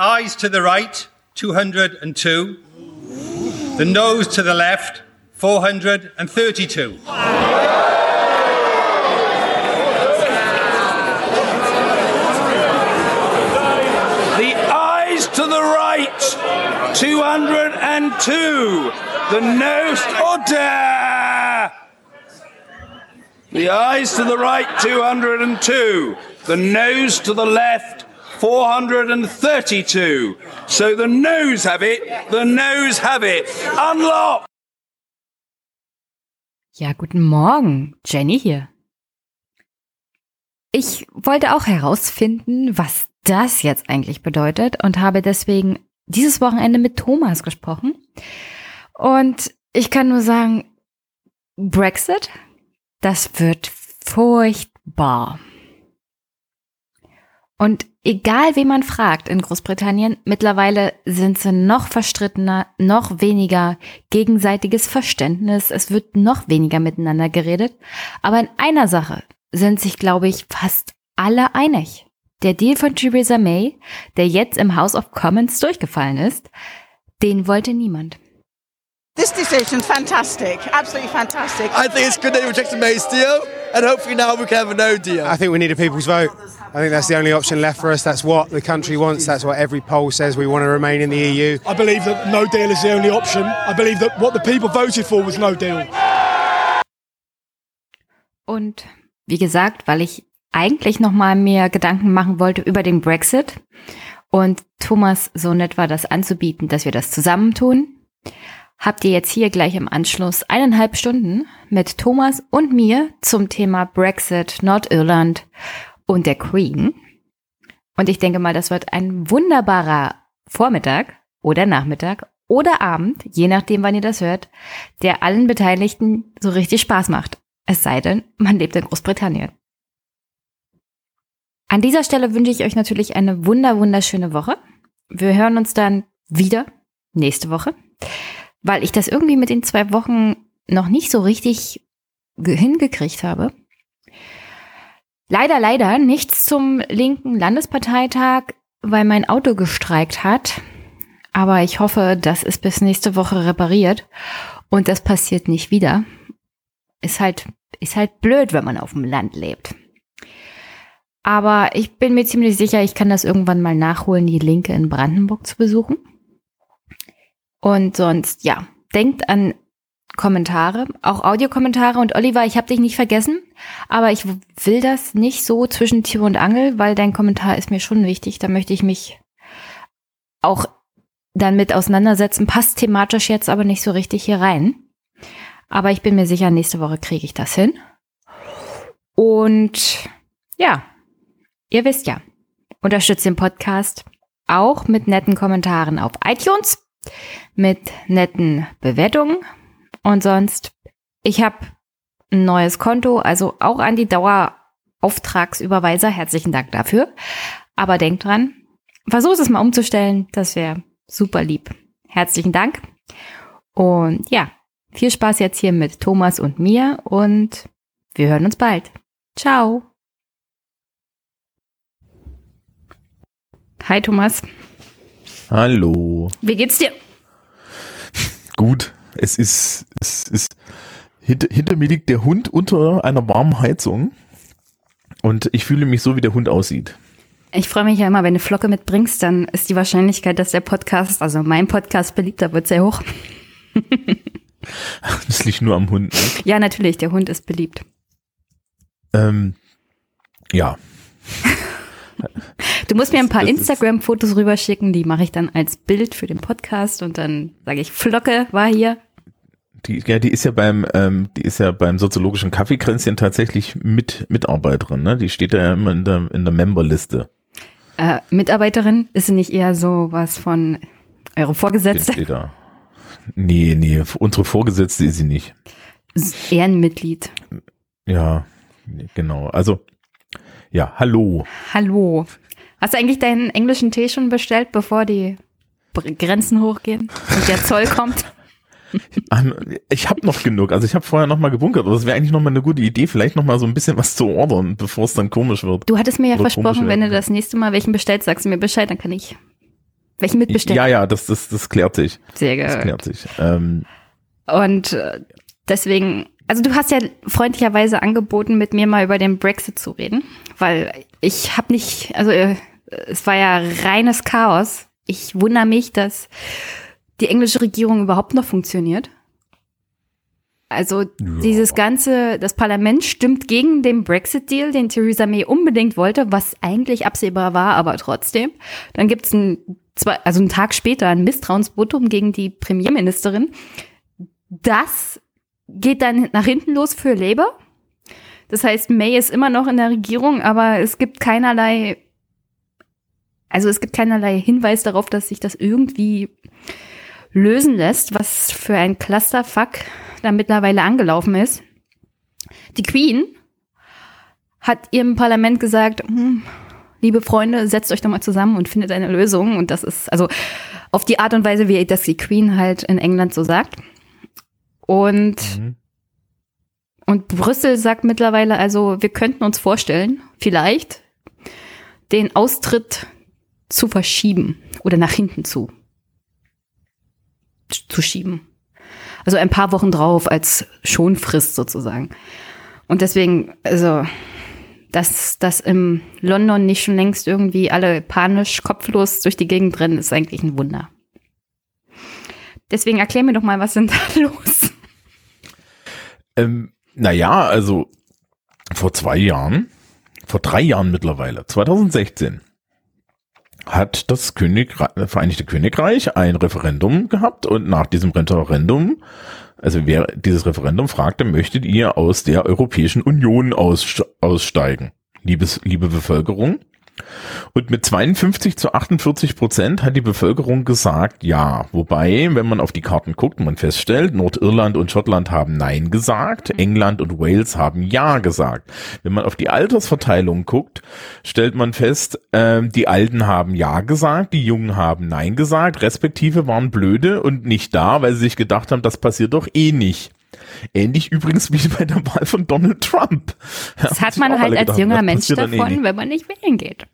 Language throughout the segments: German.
Eyes to the right, 202. The nose to the left, 432. The eyes to the right, 202. The nose, oh order! The eyes to the right, 202. The nose to the left, 432. So the nose have it, the nose have it. Unlock! Ja, guten Morgen, Jenny hier. Ich wollte auch herausfinden, was das jetzt eigentlich bedeutet und habe deswegen dieses Wochenende mit Thomas gesprochen. Und ich kann nur sagen, Brexit, das wird furchtbar. Und egal, wen man fragt in Großbritannien, mittlerweile sind sie noch verstrittener, noch weniger gegenseitiges Verständnis, es wird noch weniger miteinander geredet. Aber in einer Sache sind sich, glaube ich, fast alle einig. Der Deal von Theresa May, der jetzt im House of Commons durchgefallen ist, den wollte niemand. This decision's fantastic, absolutely fantastic. I think it's good they rejected May's deal, and hopefully now we can have a no deal. I think we need a people's vote. I think that's the only option left for us. That's what the country wants. That's what every poll says. We want to remain in the EU. I believe that no deal is the only option. I believe that what the people voted for was no deal. Und wie gesagt, weil ich eigentlich noch mal mehr Gedanken machen wollte über den Brexit und Thomas so nett war, das anzubieten, dass wir das zusammentun, habt ihr jetzt hier gleich im Anschluss eineinhalb Stunden mit Thomas und mir zum Thema Brexit, Nordirland und der Queen. Und ich denke mal, das wird ein wunderbarer Vormittag oder Nachmittag oder Abend, je nachdem, wann ihr das hört, der allen Beteiligten so richtig Spaß macht. Es sei denn, man lebt in Großbritannien. An dieser Stelle wünsche ich euch natürlich eine wunder, wunderschöne Woche. Wir hören uns dann wieder nächste Woche, weil ich das irgendwie mit den zwei Wochen noch nicht so richtig hingekriegt habe. Leider, leider nichts zum linken Landesparteitag, weil mein Auto gestreikt hat. Aber ich hoffe, das ist bis nächste Woche repariert und das passiert nicht wieder. Ist halt, ist halt blöd, wenn man auf dem Land lebt. Aber ich bin mir ziemlich sicher, ich kann das irgendwann mal nachholen, die Linke in Brandenburg zu besuchen. Und sonst, ja, denkt an Kommentare, auch Audiokommentare. Und Oliver, ich habe dich nicht vergessen, aber ich will das nicht so zwischen Tür und Angel, weil dein Kommentar ist mir schon wichtig. Da möchte ich mich auch dann mit auseinandersetzen. Passt thematisch jetzt aber nicht so richtig hier rein. Aber ich bin mir sicher, nächste Woche kriege ich das hin. Und ja, ihr wisst ja, unterstützt den Podcast auch mit netten Kommentaren auf iTunes, mit netten Bewertungen und sonst, ich habe ein neues Konto, also auch an die Dauerauftragsüberweiser. Herzlichen Dank dafür. Aber denkt dran, versucht es mal umzustellen. Das wäre super lieb. Herzlichen Dank. Und ja, viel Spaß jetzt hier mit Thomas und mir und wir hören uns bald. Ciao. Hi Thomas. Hallo. Wie geht's dir? Gut. Es ist, es ist, hinter, hinter mir liegt der Hund unter einer warmen Heizung und ich fühle mich so, wie der Hund aussieht. Ich freue mich ja immer, wenn du Flocke mitbringst, dann ist die Wahrscheinlichkeit, dass der Podcast, also mein Podcast beliebter wird, sehr hoch. Das liegt nur am Hund. Ne? Ja, natürlich, der Hund ist beliebt. Ähm, ja. Du musst mir ein paar Instagram-Fotos rüberschicken, die mache ich dann als Bild für den Podcast und dann sage ich, Flocke war hier. Die, ja, die ist ja beim, ähm, die ist ja beim soziologischen Kaffeekränzchen tatsächlich mit Mitarbeiterin, ne? Die steht ja immer in der, in der Memberliste. Äh, Mitarbeiterin, ist sie nicht eher so was von eure Vorgesetzte? Steht da. Nee, nee, unsere Vorgesetzte ist sie nicht. Ehrenmitglied. Ja, genau. Also, ja, hallo. Hallo. Hast du eigentlich deinen englischen Tee schon bestellt, bevor die Grenzen hochgehen und der Zoll kommt? Ich habe noch genug. Also ich habe vorher noch mal gebunkert. Aber das wäre eigentlich noch mal eine gute Idee, vielleicht noch mal so ein bisschen was zu ordern, bevor es dann komisch wird. Du hattest mir ja Oder versprochen, wenn du das nächste Mal welchen bestellst, sagst du mir Bescheid, dann kann ich Welchen Mitbeständen? Ja, ja, das, das, das klärt sich. Sehr gut. das klärt sich. Ähm, Und äh, deswegen, also du hast ja freundlicherweise angeboten, mit mir mal über den Brexit zu reden, weil ich habe nicht, also äh, es war ja reines Chaos. Ich wundere mich, dass die englische Regierung überhaupt noch funktioniert. Also dieses ganze, das Parlament stimmt gegen den Brexit-Deal, den Theresa May unbedingt wollte, was eigentlich absehbar war, aber trotzdem. Dann gibt's ein, also einen Tag später ein Misstrauensvotum gegen die Premierministerin. Das geht dann nach hinten los für Labour. Das heißt, May ist immer noch in der Regierung, aber es gibt keinerlei, also es gibt keinerlei Hinweis darauf, dass sich das irgendwie lösen lässt, was für ein Clusterfuck da mittlerweile angelaufen ist. Die Queen hat ihrem Parlament gesagt, hm, liebe Freunde, setzt euch doch mal zusammen und findet eine Lösung. Und das ist also auf die Art und Weise, wie das die Queen halt in England so sagt. Und, und Brüssel sagt mittlerweile also, wir könnten uns vorstellen, vielleicht den Austritt zu verschieben oder nach hinten zu zu schieben. Also ein paar Wochen drauf als Schonfrist sozusagen. Und deswegen, also, dass, dass im London nicht schon längst irgendwie alle panisch, kopflos durch die Gegend rennen, ist eigentlich ein Wunder. Deswegen erklär mir doch mal, was sind da los? Ähm, naja, also vor zwei Jahren, vor drei Jahren mittlerweile, 2016, hat das Königreich, Vereinigte Königreich ein Referendum gehabt und nach diesem Referendum, also wer dieses Referendum fragte, möchtet ihr aus der Europäischen Union aus, aussteigen, liebes, liebe Bevölkerung? Und mit 52 zu 48 Prozent hat die Bevölkerung gesagt, ja. Wobei, wenn man auf die Karten guckt, man feststellt, Nordirland und Schottland haben Nein gesagt, England und Wales haben Ja gesagt. Wenn man auf die Altersverteilung guckt, stellt man fest, ähm, die Alten haben Ja gesagt, die Jungen haben Nein gesagt, respektive waren blöde und nicht da, weil sie sich gedacht haben, das passiert doch eh nicht. Ähnlich übrigens wie bei der Wahl von Donald Trump. Das Ja, hat man halt als gedacht, junger Mensch eh davon, nicht. wenn man nicht wählen geht.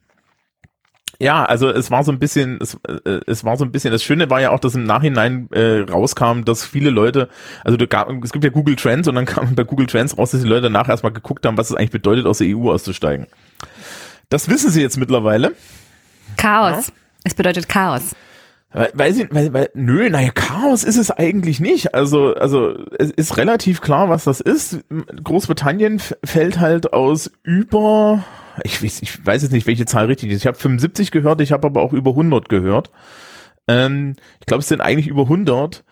Ja, also es war so ein bisschen, es, äh, es war so ein bisschen, das Schöne war ja auch, dass im Nachhinein äh, rauskam, dass viele Leute, also da gab, es gibt ja Google Trends und dann kam bei Google Trends raus, dass die Leute nachher erstmal geguckt haben, was es eigentlich bedeutet, aus der EU auszusteigen. Das wissen sie jetzt mittlerweile. Chaos. Es bedeutet Chaos. Weil sie, weil, weil, nö, naja, Chaos ist es eigentlich nicht. Also, also, es ist relativ klar, was das ist. Großbritannien fällt halt aus über, ich weiß, ich weiß jetzt nicht, welche Zahl richtig ist. Ich habe 75 gehört, ich habe aber auch über 100 gehört. Ähm, ich glaube, es sind eigentlich über 100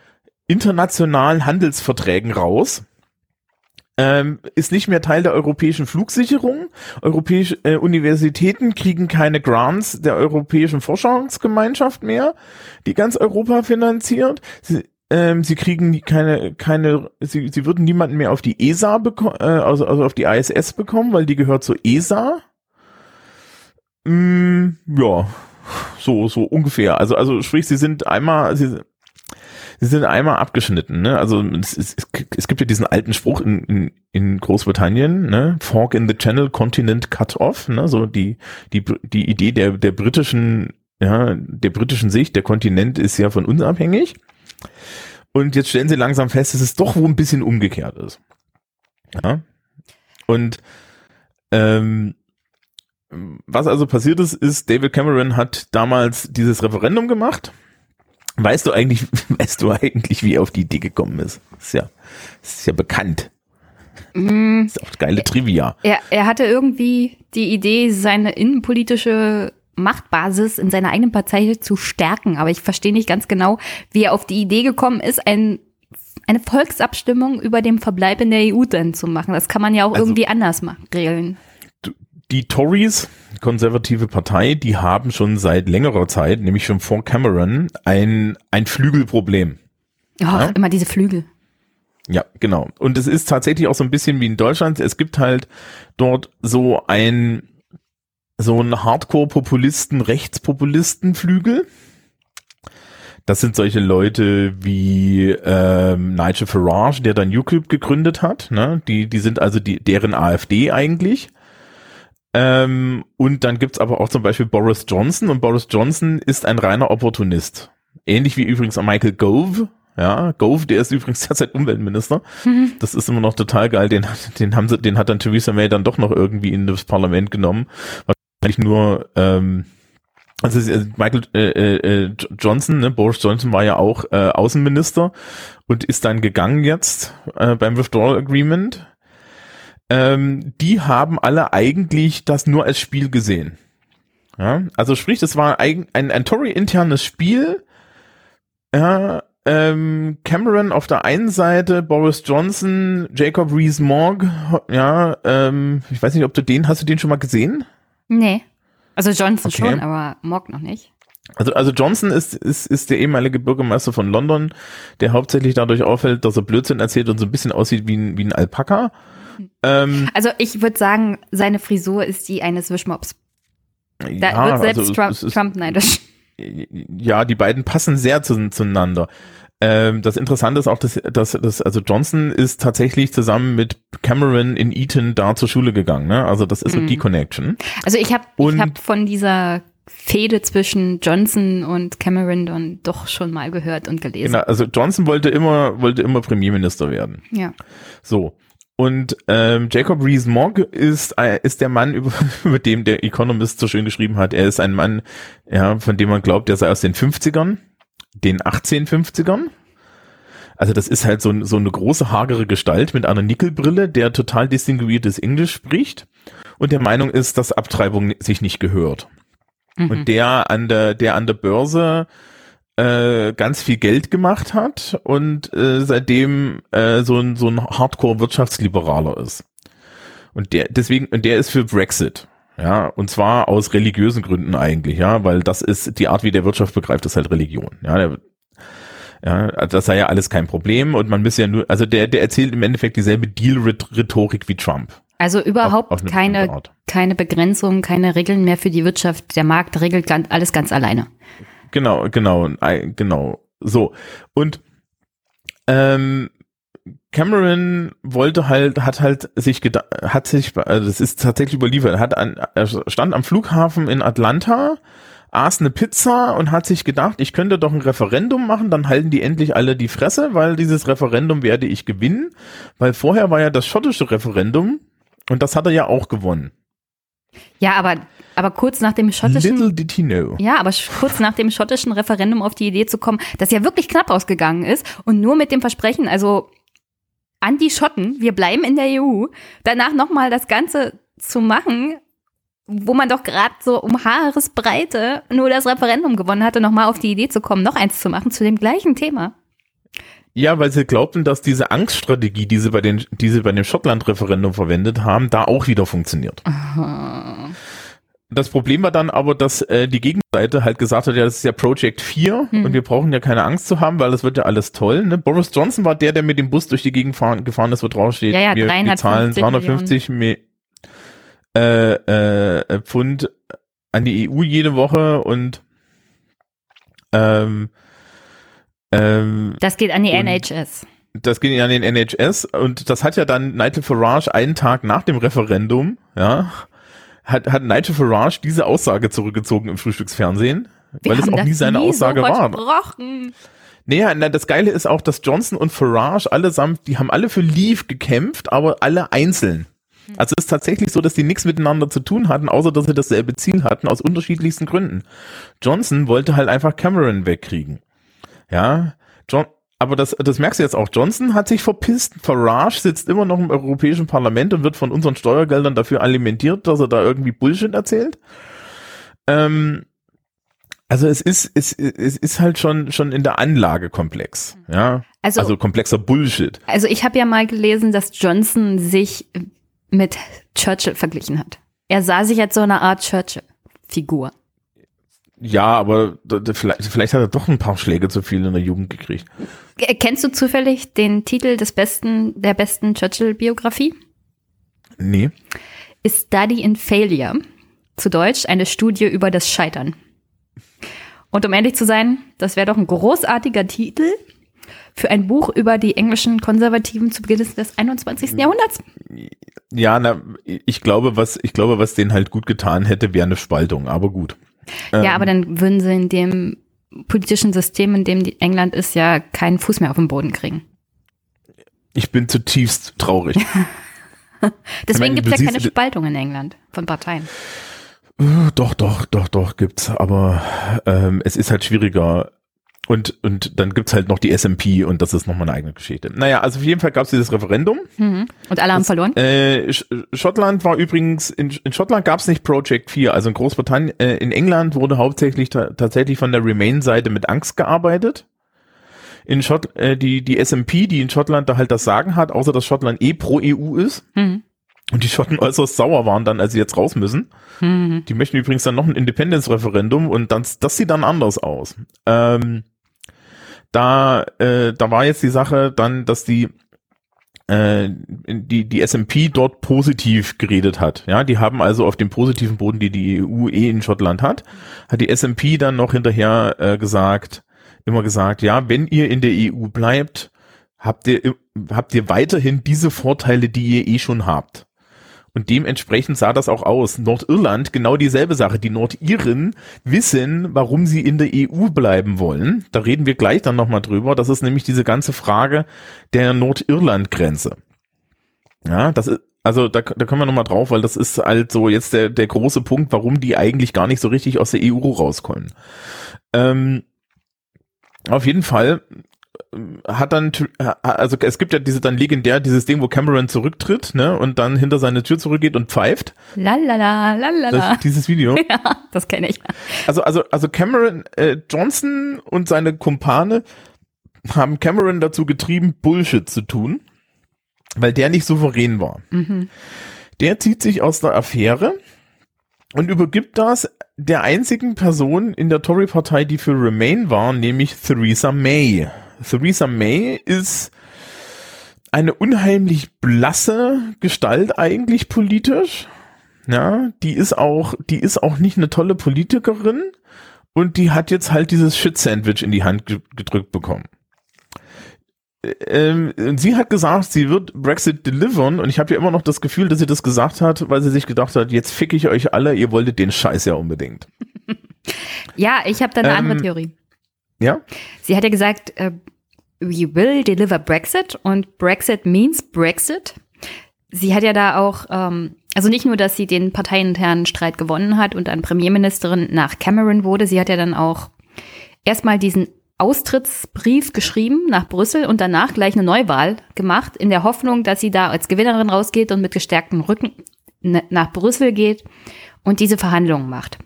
internationalen Handelsverträgen raus. Ähm, ist nicht mehr Teil der europäischen Flugsicherung. Europäische äh, Universitäten kriegen keine Grants der europäischen Forschungsgemeinschaft mehr, die ganz Europa finanziert. Sie, ähm, sie kriegen keine, keine, sie, sie würden niemanden mehr auf die ESA bekommen, äh, also, also auf die ISS bekommen, weil die gehört zur ESA. Mm, ja, so, so ungefähr. Also, also sprich, sie sind einmal, sie, sie sind einmal abgeschnitten, ne? Also es, es, es gibt ja diesen alten Spruch in, in, in Großbritannien, ne? Fork in the Channel, Continent cut off, ne? So die, die, die Idee der, der britischen, ja, der britischen Sicht, der Kontinent ist ja von uns abhängig. Und jetzt stellen sie langsam fest, dass es doch wohl ein bisschen umgekehrt ist. Ja. Und ähm, was also passiert ist, ist, David Cameron hat damals dieses Referendum gemacht. Weißt du eigentlich, weißt du eigentlich, wie er auf die Idee gekommen ist? Ist ja, ist ja bekannt. Mm, Ist auch geile Trivia. er, er hatte irgendwie die Idee, seine innenpolitische Machtbasis in seiner eigenen Partei zu stärken. Aber ich verstehe nicht ganz genau, wie er auf die Idee gekommen ist, ein, eine Volksabstimmung über den Verbleib in der EU dann zu machen. Das kann man ja auch Also- irgendwie anders machen, regeln. Die Tories, konservative Partei, die haben schon seit längerer Zeit, nämlich schon vor Cameron, ein, ein Flügelproblem. Oh, Ja. immer diese Flügel. Ja, genau. Und es ist tatsächlich auch so ein bisschen wie in Deutschland. Es gibt halt dort so ein, so ein Hardcore-Populisten, Rechtspopulisten-Flügel. Das sind solche Leute wie ähm, Nigel Farage, der dann UKIP gegründet hat. Ne? Die, die sind also die, deren AfD eigentlich. Ähm, und dann gibt's aber auch zum Beispiel Boris Johnson und Boris Johnson ist ein reiner Opportunist. Ähnlich wie übrigens Michael Gove. Ja, Gove, der ist übrigens derzeit Umweltminister. Das ist immer noch total geil. Den, den haben sie, den hat dann Theresa May dann doch noch irgendwie in das Parlament genommen. Wahrscheinlich nur, ähm, also äh, Michael äh, äh, Johnson, ne, Boris Johnson war ja auch äh, Außenminister und ist dann gegangen jetzt äh, beim Withdrawal Agreement. Ähm, die haben alle eigentlich das nur als Spiel gesehen. Ja, also sprich, das war ein, ein, ein Tory-internes Spiel. Ja, ähm, Cameron auf der einen Seite, Boris Johnson, Jacob Rees-Mogg, ja, ähm, ich weiß nicht, ob du den, hast du den schon mal gesehen? Nee. Also Johnson Okay. schon, aber Mock noch nicht. Also, also Johnson ist, ist, ist der ehemalige Bürgermeister von London, der hauptsächlich dadurch auffällt, dass er Blödsinn erzählt und so ein bisschen aussieht wie ein, wie ein Alpaka. Ähm, Also ich würde sagen, seine Frisur ist die eines Wischmops. Da ja, wird selbst also Trump, ist- Trump neidisch. ja, die beiden passen sehr zu, zueinander. Ähm, das Interessante ist auch, dass, dass, dass also Johnson ist tatsächlich zusammen mit Cameron in Eton da zur Schule gegangen. Ne? Also das ist so Mhm. die Connection. Also ich habe hab von dieser Fehde zwischen Johnson und Cameron dann doch schon mal gehört und gelesen. Genau, also Johnson wollte immer wollte immer Premierminister werden. Ja. So. Und ähm, Jacob Rees-Mogg ist, äh, ist der Mann, über, über dem der Economist so schön geschrieben hat. Er ist ein Mann, ja, von dem man glaubt, der sei aus den 50ern, den 1850ern. Also das ist halt so, ein- so eine große, hagere Gestalt mit einer Nickelbrille, der total distinguiertes Englisch spricht und der Meinung ist, dass Abtreibung sich nicht gehört. Und der an der, der an der Börse äh, ganz viel Geld gemacht hat und äh, seitdem äh, so ein so ein Hardcore-Wirtschaftsliberaler ist. Und der deswegen und der ist für Brexit. Ja, und zwar aus religiösen Gründen eigentlich, ja, weil das ist die Art, wie der Wirtschaft begreift, ist halt Religion. Ja, der, ja, das sei ja alles kein Problem und man müsse ja nur, also der, der erzählt im Endeffekt dieselbe Deal-Rhetorik wie Trump. Also überhaupt Auf- auf eine keine, keine Begrenzung, keine Regeln mehr für die Wirtschaft. Der Markt regelt alles ganz alleine. Genau, genau, genau. So. Und ähm, Cameron wollte halt, hat halt sich gedacht, hat sich, also das ist tatsächlich überliefert, hat an, er stand am Flughafen in Atlanta, aß eine Pizza und hat sich gedacht, ich könnte doch ein Referendum machen, dann halten die endlich alle die Fresse, weil dieses Referendum werde ich gewinnen, weil vorher war ja das schottische Referendum und das hat er ja auch gewonnen. Ja, aber, aber kurz nach dem schottischen. Little did he know. Ja, aber kurz nach dem schottischen Referendum auf die Idee zu kommen, das ja wirklich knapp ausgegangen ist und nur mit dem Versprechen, also an die Schotten, wir bleiben in der EU, danach nochmal das Ganze zu machen, wo man doch gerade so um Haaresbreite nur das Referendum gewonnen hatte, nochmal auf die Idee zu kommen, noch eins zu machen zu dem gleichen Thema. Ja, weil sie glaubten, dass diese Angststrategie, die sie bei den, die sie bei dem Schottland-Referendum verwendet haben, da auch wieder funktioniert. Das Problem war dann aber, dass äh, die Gegenseite halt gesagt hat, ja, das ist ja Project 4 Hm. und wir brauchen ja keine Angst zu haben, weil das wird ja alles toll. Ne? Boris Johnson war der, der mit dem Bus durch die Gegend fahren, gefahren ist, wo draufsteht, Ja, ja, wir, wir 350 zahlen 350 Mi äh, äh, Pfund an die EU jede Woche und ähm, ähm, Das geht an die NHS. das ging an den NHS und das hat ja dann Nigel Farage einen Tag nach dem Referendum, ja, hat, hat Nigel Farage diese Aussage zurückgezogen im Frühstücksfernsehen, weil es auch nie seine nie Aussage so war. versprochen. Naja, na, das Geile ist auch, dass Johnson und Farage allesamt, die haben alle für Leave gekämpft, aber alle einzeln. Also es ist tatsächlich so, dass die nichts miteinander zu tun hatten, außer dass sie dasselbe Ziel hatten, aus unterschiedlichsten Gründen. Johnson wollte halt einfach Cameron wegkriegen. Ja, John, aber das, das merkst du jetzt auch. Johnson hat sich verpisst. Farage sitzt immer noch im Europäischen Parlament und wird von unseren Steuergeldern dafür alimentiert, dass er da irgendwie Bullshit erzählt. Ähm, also es ist, es, es ist halt schon, schon in der Anlage komplex. Ja, Also, also komplexer Bullshit. Also ich habe ja mal gelesen, dass Johnson sich mit Churchill verglichen hat. Er sah sich als so eine Art Churchill-Figur. Ja, aber vielleicht, vielleicht hat er doch ein paar Schläge zu viel in der Jugend gekriegt. K- Kennst du zufällig den Titel des besten, der besten Churchill-Biografie? Nee. A Study in Failure. Zu Deutsch eine Studie über das Scheitern. Und um ehrlich zu sein, das wäre doch ein großartiger Titel für ein Buch über die englischen Konservativen zu Beginn des 21. Jahrhunderts. Ja, na, ich glaube, was, ich glaube, was denen halt gut getan hätte, wäre eine Spaltung, aber gut. Ähm, Ja, aber dann würden sie in dem politischen System, in dem die England ist, ja keinen Fuß mehr auf den Boden kriegen. Ich bin zutiefst traurig. Deswegen gibt es ja keine Spaltung in England von Parteien. Doch, doch, doch, doch, gibt's. Aber ähm, es ist halt schwieriger. Und, und dann gibt's halt noch die SMP und das ist nochmal eine eigene Geschichte. Naja, also auf jeden Fall gab's dieses Referendum. Mhm. Und alle haben verloren? Äh, Sch Schottland war übrigens, in, in Schottland gab's nicht Project 4, also in Großbritannien, äh, in England wurde hauptsächlich ta tatsächlich von der Remain-Seite mit Angst gearbeitet. In Schott, äh, die, die SMP, die in Schottland da halt das Sagen hat, außer dass Schottland eh pro EU ist. Mhm. Und die Schotten äußerst sauer waren dann, als sie jetzt raus müssen. Mhm. Die möchten übrigens dann noch ein Independence-Referendum und dann, das sieht dann anders aus. Ähm, da, äh, da war jetzt die Sache dann, dass die, äh, die, die SMP dort positiv geredet hat. Ja, die haben also auf dem positiven Boden, die die EU eh in Schottland hat, hat die SMP dann noch hinterher äh, gesagt, immer gesagt, ja, wenn ihr in der EU bleibt, habt ihr, habt ihr weiterhin diese Vorteile, die ihr eh schon habt. Und dementsprechend sah das auch aus. Nordirland genau dieselbe Sache. Die Nordiren wissen, warum sie in der EU bleiben wollen. Da reden wir gleich dann nochmal drüber. Das ist nämlich diese ganze Frage der Nordirland-Grenze. Ja, das ist, also da, da können wir nochmal drauf, weil das ist halt so jetzt der, der große Punkt, warum die eigentlich gar nicht so richtig aus der EU rauskommen. Ähm, auf jeden Fall hat dann, also es gibt ja diese dann legendär dieses Ding, wo Cameron zurücktritt, ne, und dann hinter seine Tür zurückgeht und pfeift. Lalala, lalala. Das, dieses Video. ja, das kenne ich. Also, also, also Cameron äh, Johnson und seine Kumpane haben Cameron dazu getrieben, Bullshit zu tun, weil der nicht souverän war. Mhm. Der zieht sich aus der Affäre und übergibt das der einzigen Person in der Tory-Partei, die für Remain war, nämlich Theresa May. Theresa May ist eine unheimlich blasse Gestalt eigentlich politisch. Ja, die ist auch, die ist auch nicht eine tolle Politikerin und die hat jetzt halt dieses Shit-Sandwich in die Hand ge gedrückt bekommen. Ähm, sie hat gesagt, sie wird Brexit delivern und ich habe ja immer noch das Gefühl, dass sie das gesagt hat, weil sie sich gedacht hat, jetzt fick ich euch alle, ihr wolltet den Scheiß ja unbedingt. Ja, ich habe da eine Ähm, andere Theorie. Ja? Sie hat ja gesagt, äh, we will deliver Brexit und Brexit means Brexit. Sie hat ja da auch, ähm, also nicht nur, dass sie den parteiinternen Streit gewonnen hat und dann Premierministerin nach Cameron wurde, sie hat ja dann auch erstmal diesen Austrittsbrief geschrieben nach Brüssel und danach gleich eine Neuwahl gemacht, in der Hoffnung, dass sie da als Gewinnerin rausgeht und mit gestärktem Rücken nach Brüssel geht und diese Verhandlungen macht.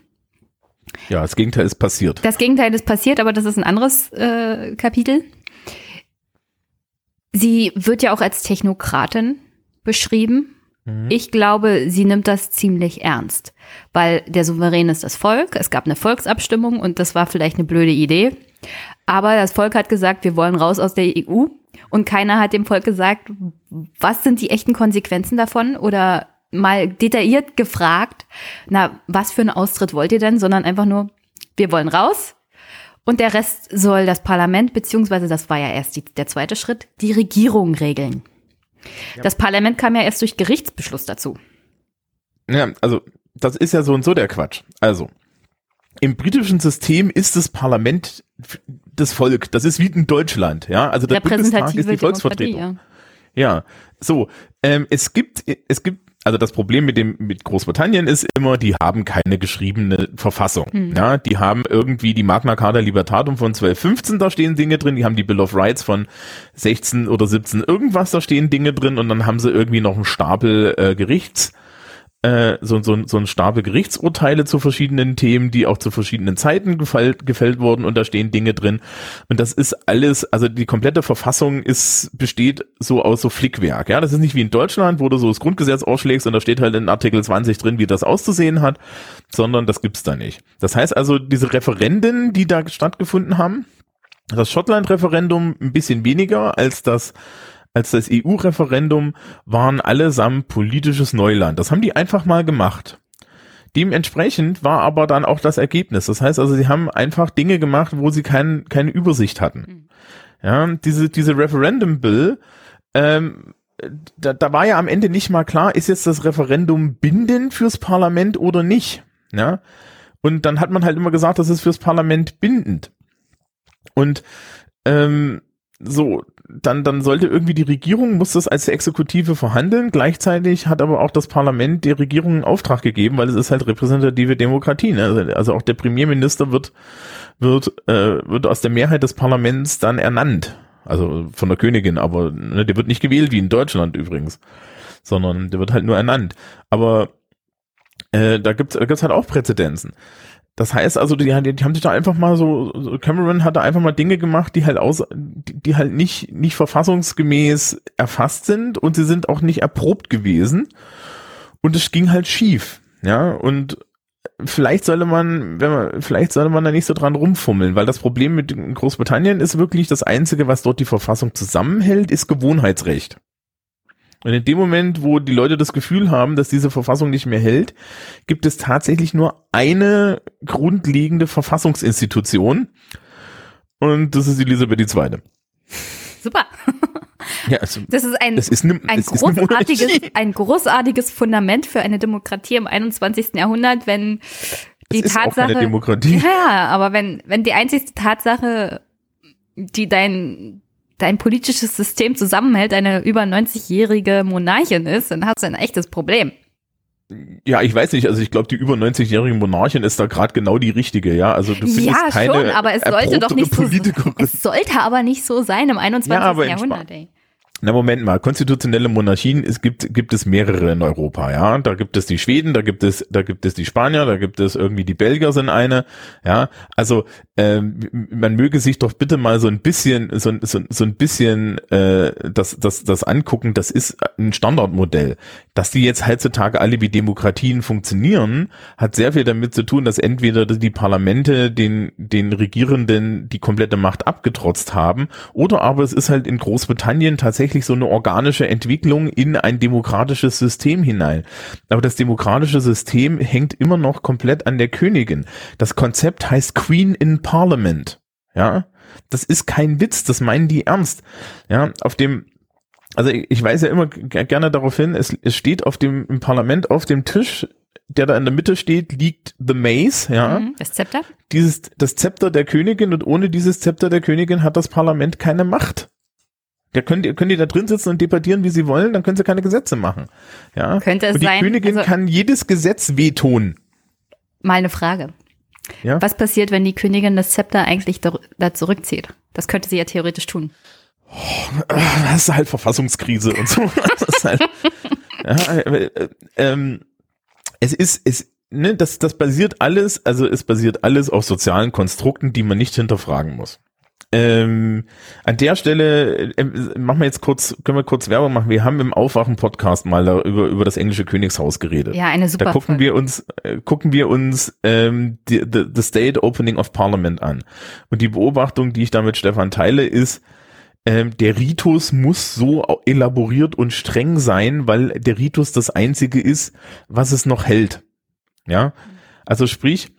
Ja, das Gegenteil ist passiert. Das Gegenteil ist passiert, aber das ist ein anderes äh, Kapitel. Sie wird ja auch als Technokratin beschrieben. Ich glaube, sie nimmt das ziemlich ernst, weil der Souverän ist das Volk. Es gab eine Volksabstimmung und das war vielleicht eine blöde Idee. Aber das Volk hat gesagt, wir wollen raus aus der EU und keiner hat dem Volk gesagt, was sind die echten Konsequenzen davon oder mal detailliert gefragt, na, was für einen Austritt wollt ihr denn, sondern einfach nur, wir wollen raus und der Rest soll das Parlament, beziehungsweise das war ja erst die, der zweite Schritt, die Regierung regeln. Das Parlament kam ja erst durch Gerichtsbeschluss dazu. Ja, also das ist ja so und so der Quatsch. Also im britischen System ist das Parlament das Volk. Das ist wie in Deutschland, ja. Also der Bundestag ist die Volksvertretung. Ja. Ja, so. Ähm, es gibt, es gibt, also das Problem mit dem mit Großbritannien ist immer, die haben keine geschriebene Verfassung. Hm. Ja, die haben irgendwie die Magna Carta Libertatum von 1215, da stehen Dinge drin. Die haben die Bill of Rights von 16 oder 17 irgendwas, da stehen Dinge drin. Und dann haben sie irgendwie noch einen Stapel äh, Gerichts äh, so, so, so ein Stapel Gerichtsurteile zu verschiedenen Themen, die auch zu verschiedenen Zeiten gefällt, gefällt wurden und da stehen Dinge drin. Und das ist alles, also die komplette Verfassung ist, besteht so aus so Flickwerk. Ja, das ist nicht wie in Deutschland, wo du so das Grundgesetz ausschlägst und da steht halt in Artikel 20 drin, wie das auszusehen hat, sondern das gibt's da nicht. Das heißt also, diese Referenden, die da stattgefunden haben, das Schottland-Referendum ein bisschen weniger als das als das EU-Referendum waren allesamt politisches Neuland. Das haben die einfach mal gemacht. Dementsprechend war aber dann auch das Ergebnis. Das heißt also, sie haben einfach Dinge gemacht, wo sie kein, keine Übersicht hatten. Ja, diese, diese Referendum Bill, ähm, da, da war ja am Ende nicht mal klar, ist jetzt das Referendum bindend fürs Parlament oder nicht. Ja. Und dann hat man halt immer gesagt, das ist fürs Parlament bindend. Und ähm, so, dann, dann sollte irgendwie die Regierung, muss das als Exekutive verhandeln. Gleichzeitig hat aber auch das Parlament der Regierung einen Auftrag gegeben, weil es ist halt repräsentative Demokratie. Ne? Also, also auch der Premierminister wird, wird, äh, wird aus der Mehrheit des Parlaments dann ernannt. Also von der Königin, aber ne, der wird nicht gewählt wie in Deutschland übrigens, sondern der wird halt nur ernannt. Aber äh, da gibt's da gibt's halt auch Präzedenzen. Das heißt also, die, die, haben sich da einfach mal so, so, Cameron hat da einfach mal Dinge gemacht, die halt aus, die, die halt nicht, nicht verfassungsgemäß erfasst sind und sie sind auch nicht erprobt gewesen. Und es ging halt schief. Ja, und vielleicht sollte man, wenn man, vielleicht sollte man da nicht so dran rumfummeln, weil das Problem mit Großbritannien ist wirklich, das Einzige, was dort die Verfassung zusammenhält, ist Gewohnheitsrecht. Und in dem Moment, wo die Leute das Gefühl haben, dass diese Verfassung nicht mehr hält, gibt es tatsächlich nur eine grundlegende Verfassungsinstitution. Und das ist Elisabeth II. Super. Ja, also, Das ist ein, das ist ne, ein, ist großartiges, Monarchie. ein großartiges Fundament für eine Demokratie im 21. Jahrhundert, wenn die Das ist Tatsache. Ja, aber wenn, wenn die einzigste Tatsache, die dein, dein politisches System zusammenhält, eine über 90-jährige Monarchin ist, dann hast du ein echtes Problem. Ja, ich weiß nicht, also ich glaube, die über 90-jährige Monarchin ist da gerade genau die richtige, ja. Also du findest Ja, keine schon, aber es sollte doch nicht so, es sollte aber nicht so sein im 21. Ja, aber Jahrhundert, ey. Na Moment mal, konstitutionelle Monarchien, es gibt gibt es mehrere in Europa, ja. Da gibt es die Schweden, da gibt es da gibt es die Spanier, da gibt es irgendwie die Belgier sind eine, ja. Also ähm, man möge sich doch bitte mal so ein bisschen so, so, so ein bisschen äh, das das das angucken. Das ist ein Standardmodell, dass die jetzt heutzutage alle wie Demokratien funktionieren, hat sehr viel damit zu tun, dass entweder die Parlamente den den Regierenden die komplette Macht abgetrotzt haben, oder aber es ist halt in Großbritannien tatsächlich so eine organische Entwicklung in ein demokratisches System hinein. Aber das demokratische System hängt immer noch komplett an der Königin. Das Konzept heißt Queen in Parliament. Ja, das ist kein Witz, das meinen die ernst. Ja, auf dem also ich weise ja immer gerne darauf hin, es, es steht auf dem im Parlament auf dem Tisch, der da in der Mitte steht, liegt the Mace, ja, Mhm, Das Zepter? dieses das Zepter der Königin und ohne dieses Zepter der Königin hat das Parlament keine Macht. Da können die, können die da drin sitzen und debattieren, wie sie wollen, dann können sie keine Gesetze machen. Ja. Könnte es und die sein, Königin also- kann jedes Gesetz vetoen. Mal eine Frage. Ja. Was passiert, wenn die Königin das Zepter eigentlich da, da zurückzieht? Das könnte sie ja theoretisch tun. Das ist halt Verfassungskrise und so. Das ist halt, ja, äh, äh, ähm, es ist, es, ne, das, das basiert alles, also es basiert alles auf sozialen Konstrukten, die man nicht hinterfragen muss. Ähm, an der Stelle äh, machen wir jetzt kurz, können wir kurz Werbung machen. Wir haben im Aufwachen-Podcast mal da über, über das englische Königshaus geredet. Ja, eine super Da gucken Folge. wir uns, äh, gucken wir uns ähm, die, the, the State Opening of Parliament an. Und die Beobachtung, die ich da mit Stefan teile, ist, ähm, der Ritus muss so elaboriert und streng sein, weil der Ritus das einzige ist, was es noch hält. Ja, also sprich,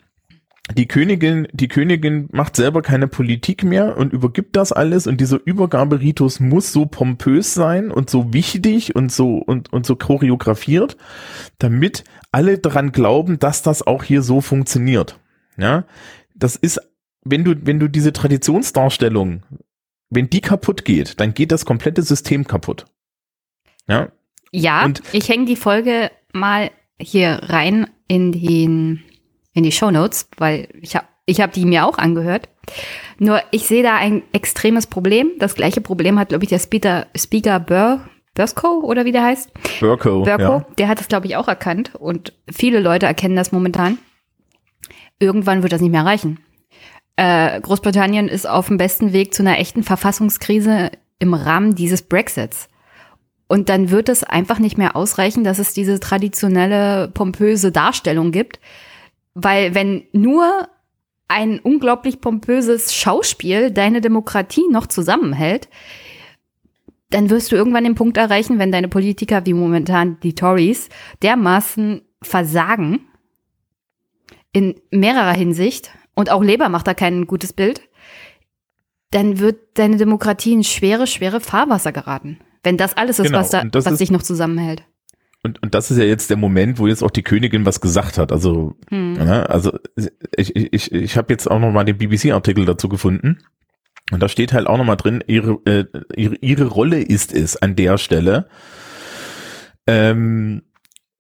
die Königin, die Königin macht selber keine Politik mehr und übergibt das alles und dieser Übergaberitus muss so pompös sein und so wichtig und so und, und so choreografiert, damit alle dran glauben, dass das auch hier so funktioniert. Ja, das ist, wenn du, wenn du diese Traditionsdarstellung, wenn die kaputt geht, dann geht das komplette System kaputt. Ja, Ja, Und- ich hänge die Folge mal hier rein in den in die Shownotes, weil ich habe ich hab die mir auch angehört. Nur ich sehe da ein extremes Problem. Das gleiche Problem hat, glaube ich, der Speaker, Speaker Bur, Bursko oder wie der heißt. Burko, Burko, ja. der hat es, glaube ich, auch erkannt und viele Leute erkennen das momentan. Irgendwann wird das nicht mehr reichen. Äh, Großbritannien ist auf dem besten Weg zu einer echten Verfassungskrise im Rahmen dieses Brexits. Und dann wird es einfach nicht mehr ausreichen, dass es diese traditionelle pompöse Darstellung gibt. Weil wenn nur ein unglaublich pompöses Schauspiel deine Demokratie noch zusammenhält, dann wirst du irgendwann den Punkt erreichen, wenn deine Politiker wie momentan die Tories dermaßen versagen in mehrerer Hinsicht und auch Labour macht da kein gutes Bild, dann wird deine Demokratie in schwere, schwere Fahrwasser geraten. Wenn das alles ist, Genau, was, da, was ist- dich noch zusammenhält. Und, und das ist ja jetzt der Moment, wo jetzt auch die Königin was gesagt hat. Also, Hm. ne, also ich, ich, ich, ich habe jetzt auch noch mal den BBC-Artikel dazu gefunden. Und da steht halt auch noch mal drin, ihre, äh, ihre, ihre Rolle ist es an der Stelle, ähm,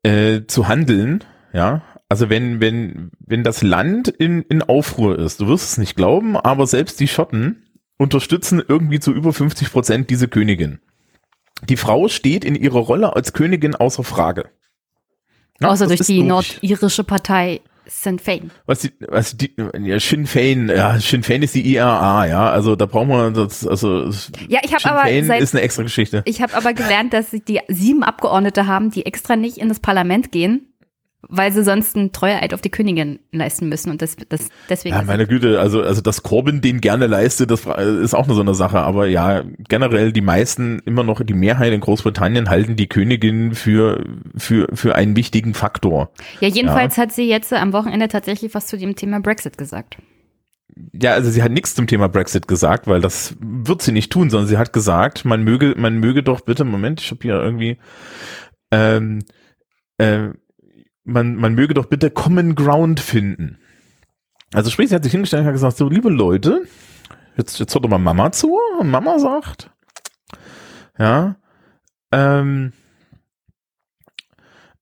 äh, zu handeln, ja. Also wenn, wenn, wenn das Land in, in Aufruhr ist, du wirst es nicht glauben, aber selbst die Schotten unterstützen irgendwie zu über 50 Prozent diese Königin. Die Frau steht in ihrer Rolle als Königin außer Frage. Ja, Außer durch die logisch. nordirische Partei Sinn Fein. Was die, was die, ja, Sinn Fein, ja, Sinn Fein ist die IRA, ja, also da brauchen wir das, also Ja, ich habe aber seit, ist eine extra Geschichte. ich habe aber gelernt, dass sie die sieben Abgeordnete haben, die extra nicht in das Parlament gehen, weil sie sonst einen Treueeid auf die Königin leisten müssen und das, das deswegen. Ja, meine Güte, also, also dass Corbyn den gerne leistet, das ist auch nur so eine Sache. Aber ja, generell die meisten, immer noch die Mehrheit in Großbritannien halten die Königin für, für, für einen wichtigen Faktor. ja, jedenfalls hat sie jetzt am Wochenende tatsächlich was zu dem Thema Brexit gesagt. Ja, also sie hat nichts zum Thema Brexit gesagt, weil das wird sie nicht tun, sondern sie hat gesagt, man möge, man möge doch bitte, Moment, ich habe hier irgendwie, ähm, äh, man, man möge doch bitte Common Ground finden. Also sprich, sie hat sich hingestellt und hat gesagt, so, liebe Leute, jetzt, jetzt hört doch mal Mama zu, und Mama sagt, ja, ähm,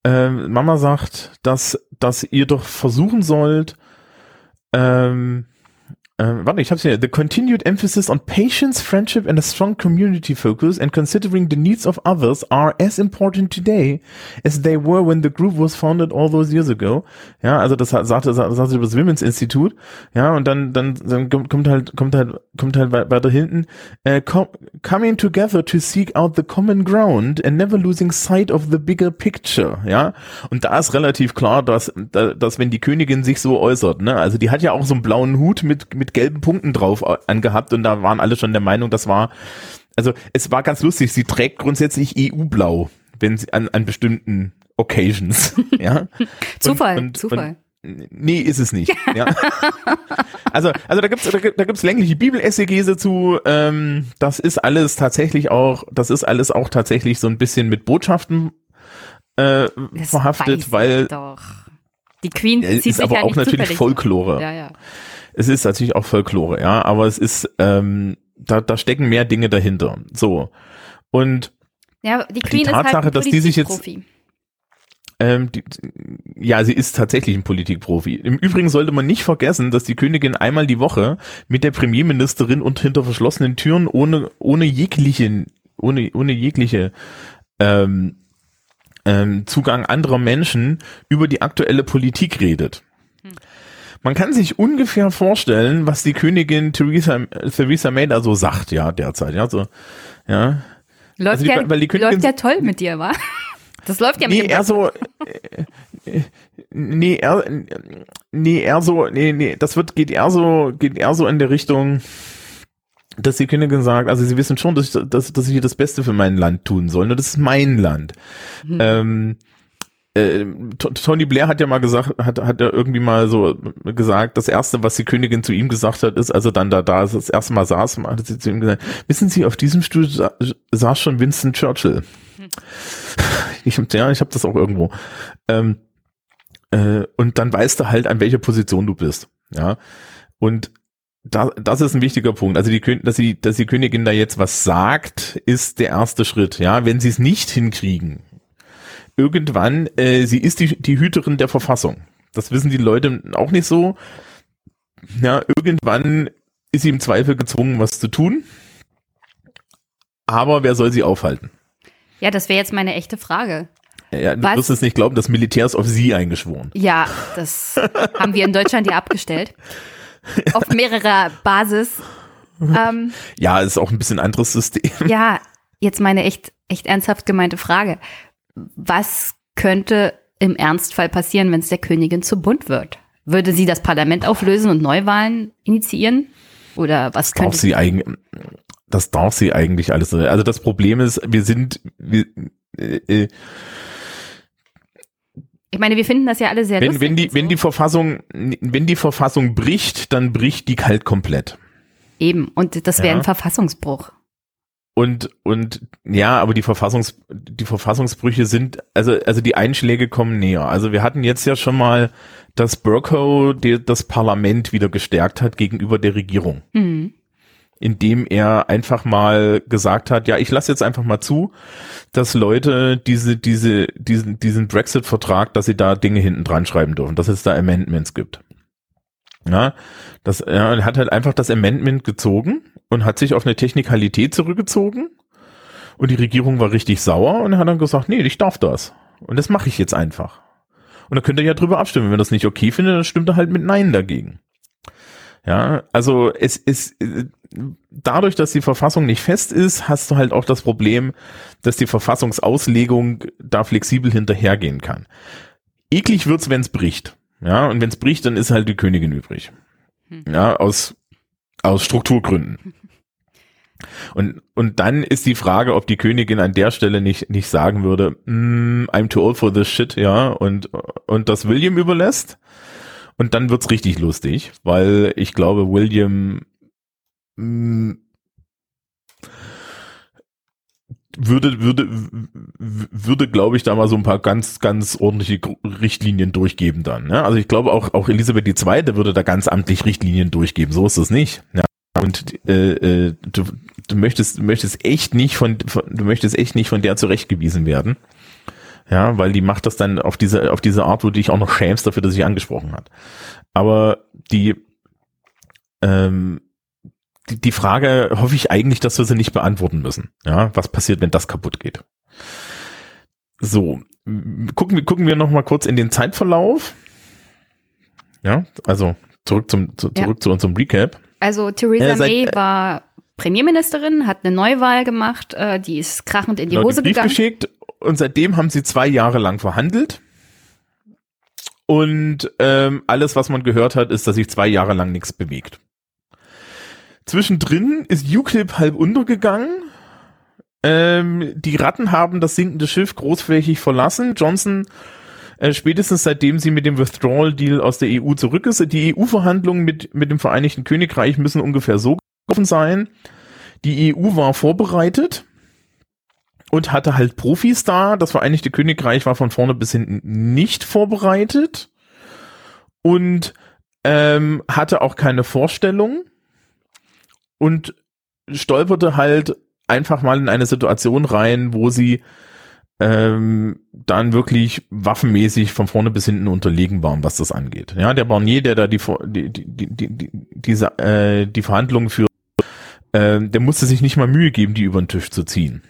ähm, Mama sagt, dass, dass ihr doch versuchen sollt, ähm, ähm, warte, ich hab's hier. The continued emphasis on patience, friendship and a strong community focus and considering the needs of others are as important today as they were when the group was founded all those years ago. Ja, also das sagte, sagte das Women's Institute. Ja, und dann, dann, dann kommt halt, kommt halt, kommt halt wei- weiter hinten. Äh, com coming together to seek out the common ground and never losing sight of the bigger picture. Ja, und da ist relativ klar, dass, da- dass wenn die Königin sich so äußert, ne, also die hat ja auch so einen blauen Hut mit, mit gelben Punkten drauf angehabt und da waren alle schon der Meinung, das war, also es war ganz lustig, sie trägt grundsätzlich EU-Blau, wenn sie an, an bestimmten Occasions, ja. Zufall, und, Zufall. Und, nee, ist es nicht. Ja. Also, also da gibt's da, gibt- da gibt's längliche Bibel-Essegese zu. Ähm, das ist alles tatsächlich auch, das ist alles auch tatsächlich so ein bisschen mit Botschaften äh, Das verhaftet, weil doch. Die Queen zieht es sich ist aber ja auch natürlich. Folklore. Ja, ja. Es ist natürlich auch Folklore, ja, aber es ist, ähm, da, da stecken mehr Dinge dahinter. So. Und Ja, die Queen ist Tatsache, halt dass die sich jetzt- ähm, die, ja, sie ist tatsächlich ein Politikprofi. Im Übrigen sollte man nicht vergessen, dass die Königin einmal die Woche mit der Premierministerin und hinter verschlossenen Türen ohne, ohne jeglichen, ohne, ohne jegliche ähm, ähm, Zugang anderer Menschen über die aktuelle Politik redet. Man kann sich ungefähr vorstellen, was die Königin Theresa, Theresa May da so sagt, ja, derzeit, ja, so, ja. Läuft, Also die- ja, Königin- läuft ja toll mit dir, wa? Das läuft ja mit Nee, eher so, äh, nee, eher, nee, eher so, nee, nee, das wird, geht eher so, geht eher so in der Richtung, dass die Königin sagt, also sie wissen schon, dass ich, dass, dass ich hier das Beste für mein Land tun soll, nur das ist mein Land. Ähm, äh, Tony Blair hat ja mal gesagt, hat, hat ja irgendwie mal so gesagt, das erste, was die Königin zu ihm gesagt hat, ist, als er dann da, da das erste Mal saß, hat sie zu ihm gesagt, wissen Sie, auf diesem Stuhl sa saß schon Winston Churchill. Ich hab, ja, ich habe das auch irgendwo. Ähm, äh, und dann weißt du halt, an welcher Position du bist. Ja. Und da, das ist ein wichtiger Punkt. Also die, dass die, dass die Königin da jetzt was sagt, ist der erste Schritt. Ja, wenn sie es nicht hinkriegen, irgendwann, äh, sie ist die, die Hüterin der Verfassung. Das wissen die Leute auch nicht so. Ja, irgendwann ist sie im Zweifel gezwungen, was zu tun. Aber wer soll sie aufhalten? Ja, das wäre jetzt meine echte Frage. Ja, du Was? wirst es nicht glauben, das Militär ist auf sie eingeschworen. Ja, das haben wir in Deutschland ja abgestellt. Auf mehrerer Basis. Ähm, Ja, ist auch ein bisschen anderes System. ja, jetzt meine echt, echt ernsthaft gemeinte Frage. Was könnte im Ernstfall passieren, wenn es der Königin zu bunt wird? Würde sie das Parlament auflösen und Neuwahlen initiieren? Oder was Darf könnte sie eigentlich, das darf sie eigentlich alles. Also das Problem ist, wir sind, wir, äh, äh, Ich meine, wir finden das ja alle sehr wenn, lustig. wenn die, so. wenn die Verfassung, wenn die Verfassung bricht, dann bricht die kalt komplett. Eben. Und das wäre Ja. ein Verfassungsbruch. Und, und ja, aber die Verfassungs, die Verfassungsbrüche sind, also, also die Einschläge kommen näher. Also wir hatten jetzt ja schon mal, dass Burko das Parlament wieder gestärkt hat gegenüber der Regierung, Hm. indem er einfach mal gesagt hat, ja, ich lasse jetzt einfach mal zu, dass Leute diese, diese, diesen, diesen Brexit-Vertrag, dass sie da Dinge hinten dran schreiben dürfen, dass es da Amendments gibt. Ja, das, er hat halt einfach das Amendment gezogen und hat sich auf eine Technikalität zurückgezogen. Und die Regierung war richtig sauer und hat dann gesagt, nee, ich darf das. Und das mache ich jetzt einfach. Und dann könnt ihr ja drüber abstimmen. Wenn ihr das nicht okay findet, dann stimmt er halt mit Nein dagegen. Ja, also es ist äh, dadurch, dass die Verfassung nicht fest ist, hast du halt auch das Problem, dass die Verfassungsauslegung da flexibel hinterhergehen kann. Eklig wird's, wenn's bricht. Ja, und wenn's bricht, dann ist halt die Königin übrig. Ja, aus, aus Strukturgründen. Und, und dann ist die Frage, ob die Königin an der Stelle nicht, nicht sagen würde, mm, I'm too old for this shit, ja, und, und das William überlässt. Und dann wird's richtig lustig, weil ich glaube, William mm, würde, würde, würde, glaube ich, da mal so ein paar ganz, ganz ordentliche Richtlinien durchgeben dann. Ne? Also ich glaube auch, auch Elisabeth II. würde da ganz amtlich Richtlinien durchgeben. So ist es nicht. Ja? Und äh, äh, du, du möchtest, möchtest echt nicht von, von, du möchtest echt nicht von der zurechtgewiesen werden. Ja, weil die macht das dann auf diese, auf diese Art, wo du dich auch noch schämst dafür, dass sie angesprochen hat. Aber die, ähm, die, die Frage hoffe ich eigentlich, dass wir sie nicht beantworten müssen. Ja, was passiert, wenn das kaputt geht? So, gucken wir, gucken wir noch mal kurz in den Zeitverlauf. Ja, also zurück zum, zu, Ja. zurück zu unserem Recap. Also Theresa Äh, seit- May war Premierministerin, hat eine Neuwahl gemacht, äh, die ist krachend in die Genau, Hose Brief gegangen. geschickt und seitdem haben sie zwei Jahre lang verhandelt. Und ähm, alles, was man gehört hat, ist, dass sich zwei Jahre lang nichts bewegt. Zwischendrin ist UKIP halb untergegangen. Ähm, die Ratten haben das sinkende Schiff großflächig verlassen. Johnson, äh, spätestens seitdem sie mit dem Withdrawal-Deal aus der EU zurück ist, die EU-Verhandlungen mit, mit dem Vereinigten Königreich müssen ungefähr so gelaufen sein. Die EU war vorbereitet und hatte halt Profis da. Das Vereinigte Königreich war von vorne bis hinten nicht vorbereitet und ähm, hatte auch keine Vorstellung und stolperte halt einfach mal in eine Situation rein, wo sie ähm, dann wirklich waffenmäßig von vorne bis hinten unterlegen waren, was das angeht. Ja, der Barnier, der da die die die die, die, die diese äh, die Verhandlungen führt, äh, der musste sich nicht mal Mühe geben, die über den Tisch zu ziehen.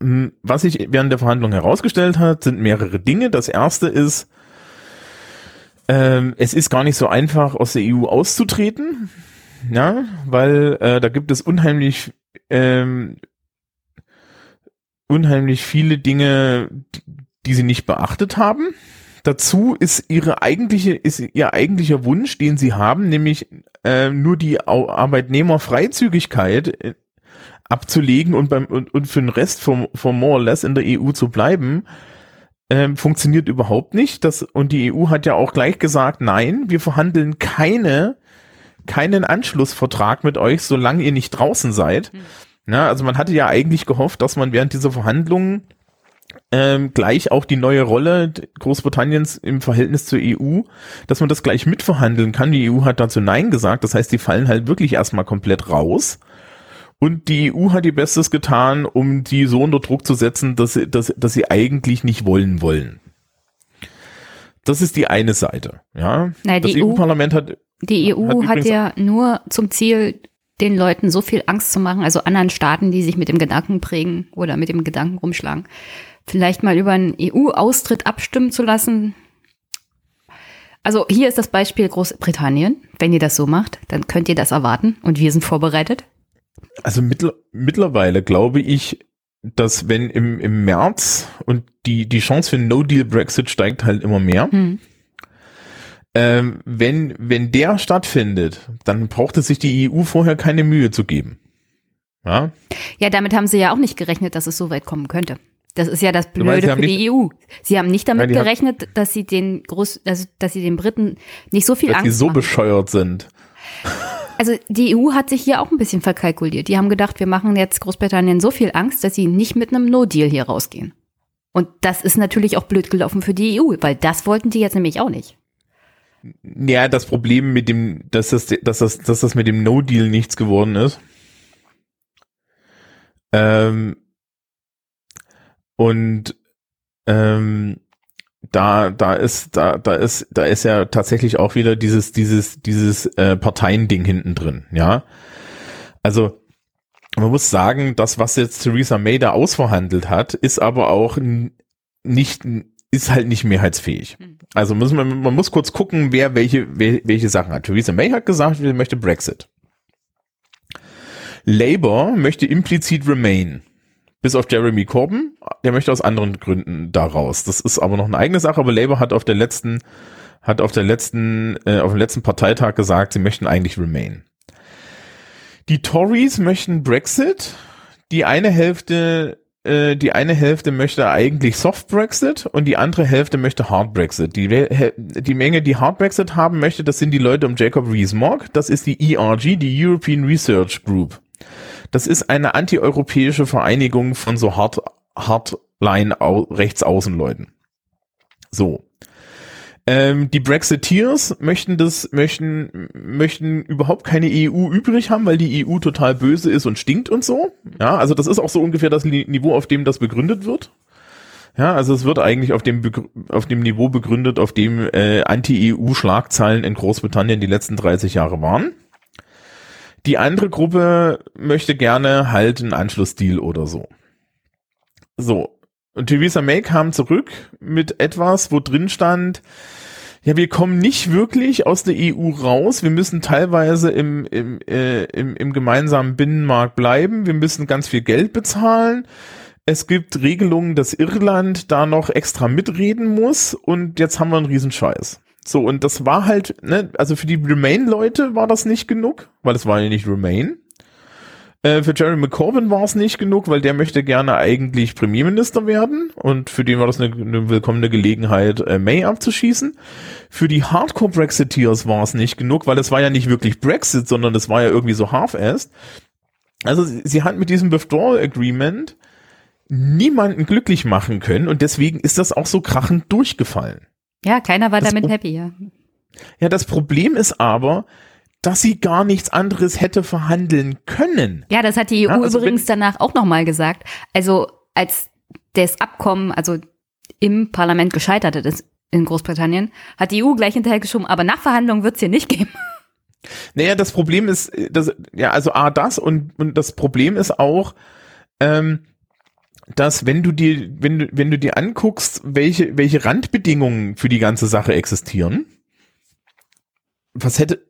Mm, Was sich während der Verhandlung herausgestellt hat, sind mehrere Dinge. Das erste ist, ähm, es ist gar nicht so einfach, aus der EU auszutreten, ja, weil äh, da gibt es unheimlich, ähm, unheimlich viele Dinge, die, sie nicht beachtet haben. Dazu ist ihre eigentliche, ist ihr eigentlicher Wunsch, den sie haben, nämlich äh, nur die Arbeitnehmerfreizügigkeit äh, abzulegen und beim und, und für den Rest vom, vom more or less in der EU zu bleiben, ähm, funktioniert überhaupt nicht. Das, und die EU hat ja auch gleich gesagt, nein, wir verhandeln keine, keinen Anschlussvertrag mit euch, solange ihr nicht draußen seid. Na, also man hatte ja eigentlich gehofft, dass man während dieser Verhandlungen ähm, gleich auch die neue Rolle Großbritanniens im Verhältnis zur EU, dass man das gleich mitverhandeln kann. Die EU hat dazu Nein gesagt. Das heißt, die fallen halt wirklich erstmal komplett raus. Und die EU hat ihr Bestes getan, um die so unter Druck zu setzen, dass sie, dass, dass sie eigentlich nicht wollen wollen. Das ist die eine Seite. Ja, Naja, das die EU EU-Parlament hat Die EU Hat hat, ja nur zum Ziel, den Leuten so viel Angst zu machen, also anderen Staaten, die sich mit dem Gedanken prägen oder mit dem Gedanken rumschlagen, vielleicht mal über einen EU-Austritt abstimmen zu lassen. Also hier ist das Beispiel Großbritannien. Wenn ihr das so macht, dann könnt ihr das erwarten und wir sind vorbereitet. Also mittler, mittlerweile glaube ich, dass wenn im, im März und die, die Chance für No-Deal-Brexit steigt halt immer mehr. Hm. Ähm, wenn, wenn der stattfindet, dann braucht es sich die EU vorher keine Mühe zu geben. Ja, Ja, damit haben sie ja auch nicht gerechnet, dass es so weit kommen könnte. Das ist ja das meinst, Blöde sie haben für die EU. Sie haben nicht damit Ja, gerechnet, dass sie den Groß, also, dass sie den Briten nicht so viel dass die Angst so machen. bescheuert sind. Also die EU hat sich hier auch ein bisschen verkalkuliert. Die haben gedacht, wir machen jetzt Großbritannien so viel Angst, dass sie nicht mit einem No-Deal hier rausgehen. Und das ist natürlich auch blöd gelaufen für die EU, weil das wollten die jetzt nämlich auch nicht. Ja, das Problem mit dem, dass das, dass das, dass das mit dem No-Deal nichts geworden ist. Ähm, und ähm, da, da ist, da, da ist, da ist ja tatsächlich auch wieder dieses, dieses, dieses äh, Parteiending hinten drin, ja. Also man muss sagen, das, was jetzt Theresa May da ausverhandelt hat, ist aber auch nicht, ist halt nicht mehrheitsfähig. Also muss man, man muss kurz gucken, wer welche, wel- welche Sachen hat. Theresa May hat gesagt, sie möchte Brexit. Labour möchte implizit Remain. Bis auf Jeremy Corbyn, der möchte aus anderen Gründen da raus. Das ist aber noch eine eigene Sache, aber Labour hat auf der letzten, hat auf der letzten, äh, auf dem letzten Parteitag gesagt, sie möchten eigentlich Remain. Die Tories möchten Brexit. Die eine Hälfte, äh, die eine Hälfte möchte eigentlich Soft Brexit und die andere Hälfte möchte Hard Brexit. Die, die Menge, die Hard Brexit haben möchte, das sind die Leute um Jacob Rees-Mogg. Das ist die ERG, die European Research Group. Das ist eine antieuropäische Vereinigung von so hart, hardline au, rechtsaußenleuten. So. Ähm, die Brexiteers möchten das, möchten, möchten überhaupt keine EU übrig haben, weil die EU total böse ist und stinkt und so. Ja, also das ist auch so ungefähr das Ni- Niveau, auf dem das begründet wird. Ja, also es wird eigentlich auf dem, Begr- auf dem Niveau begründet, auf dem äh, Anti-EU-Schlagzeilen in Großbritannien die letzten 30 Jahre waren. Die andere Gruppe möchte gerne halt einen Anschlussdeal oder so. So. Und Theresa May kam zurück mit etwas, wo drin stand, ja, wir kommen nicht wirklich aus der EU raus. Wir müssen teilweise im, im, äh, im, im gemeinsamen Binnenmarkt bleiben. Wir müssen ganz viel Geld bezahlen. Es gibt Regelungen, dass Irland da noch extra mitreden muss. Und jetzt haben wir einen Riesenscheiß. So, und das war halt, ne, also für die Remain-Leute war das nicht genug, weil es war ja nicht Remain. Äh, für Jeremy Corbyn war es nicht genug, weil der möchte gerne eigentlich Premierminister werden und für den war das eine, eine willkommene Gelegenheit, äh, May abzuschießen. Für die Hardcore-Brexiteers war es nicht genug, weil es war ja nicht wirklich Brexit, sondern es war ja irgendwie so half-assed. Also sie, sie hat mit diesem Withdrawal Agreement niemanden glücklich machen können und deswegen ist das auch so krachend durchgefallen. Ja, keiner war Das damit happy, ja. Ja, das Problem ist aber, dass sie gar nichts anderes hätte verhandeln können. Ja, das hat die EU Ja, also übrigens danach auch nochmal gesagt. Also als das Abkommen, also im Parlament gescheitert ist in Großbritannien, hat die EU gleich hinterher geschoben, aber Nachverhandlungen wird es hier nicht geben. Naja, das Problem ist, äh, das, ja, also A, das und, und das Problem ist auch, ähm, dass wenn du dir, wenn du, wenn du dir anguckst, welche, welche Randbedingungen für die ganze Sache existieren, was hätte,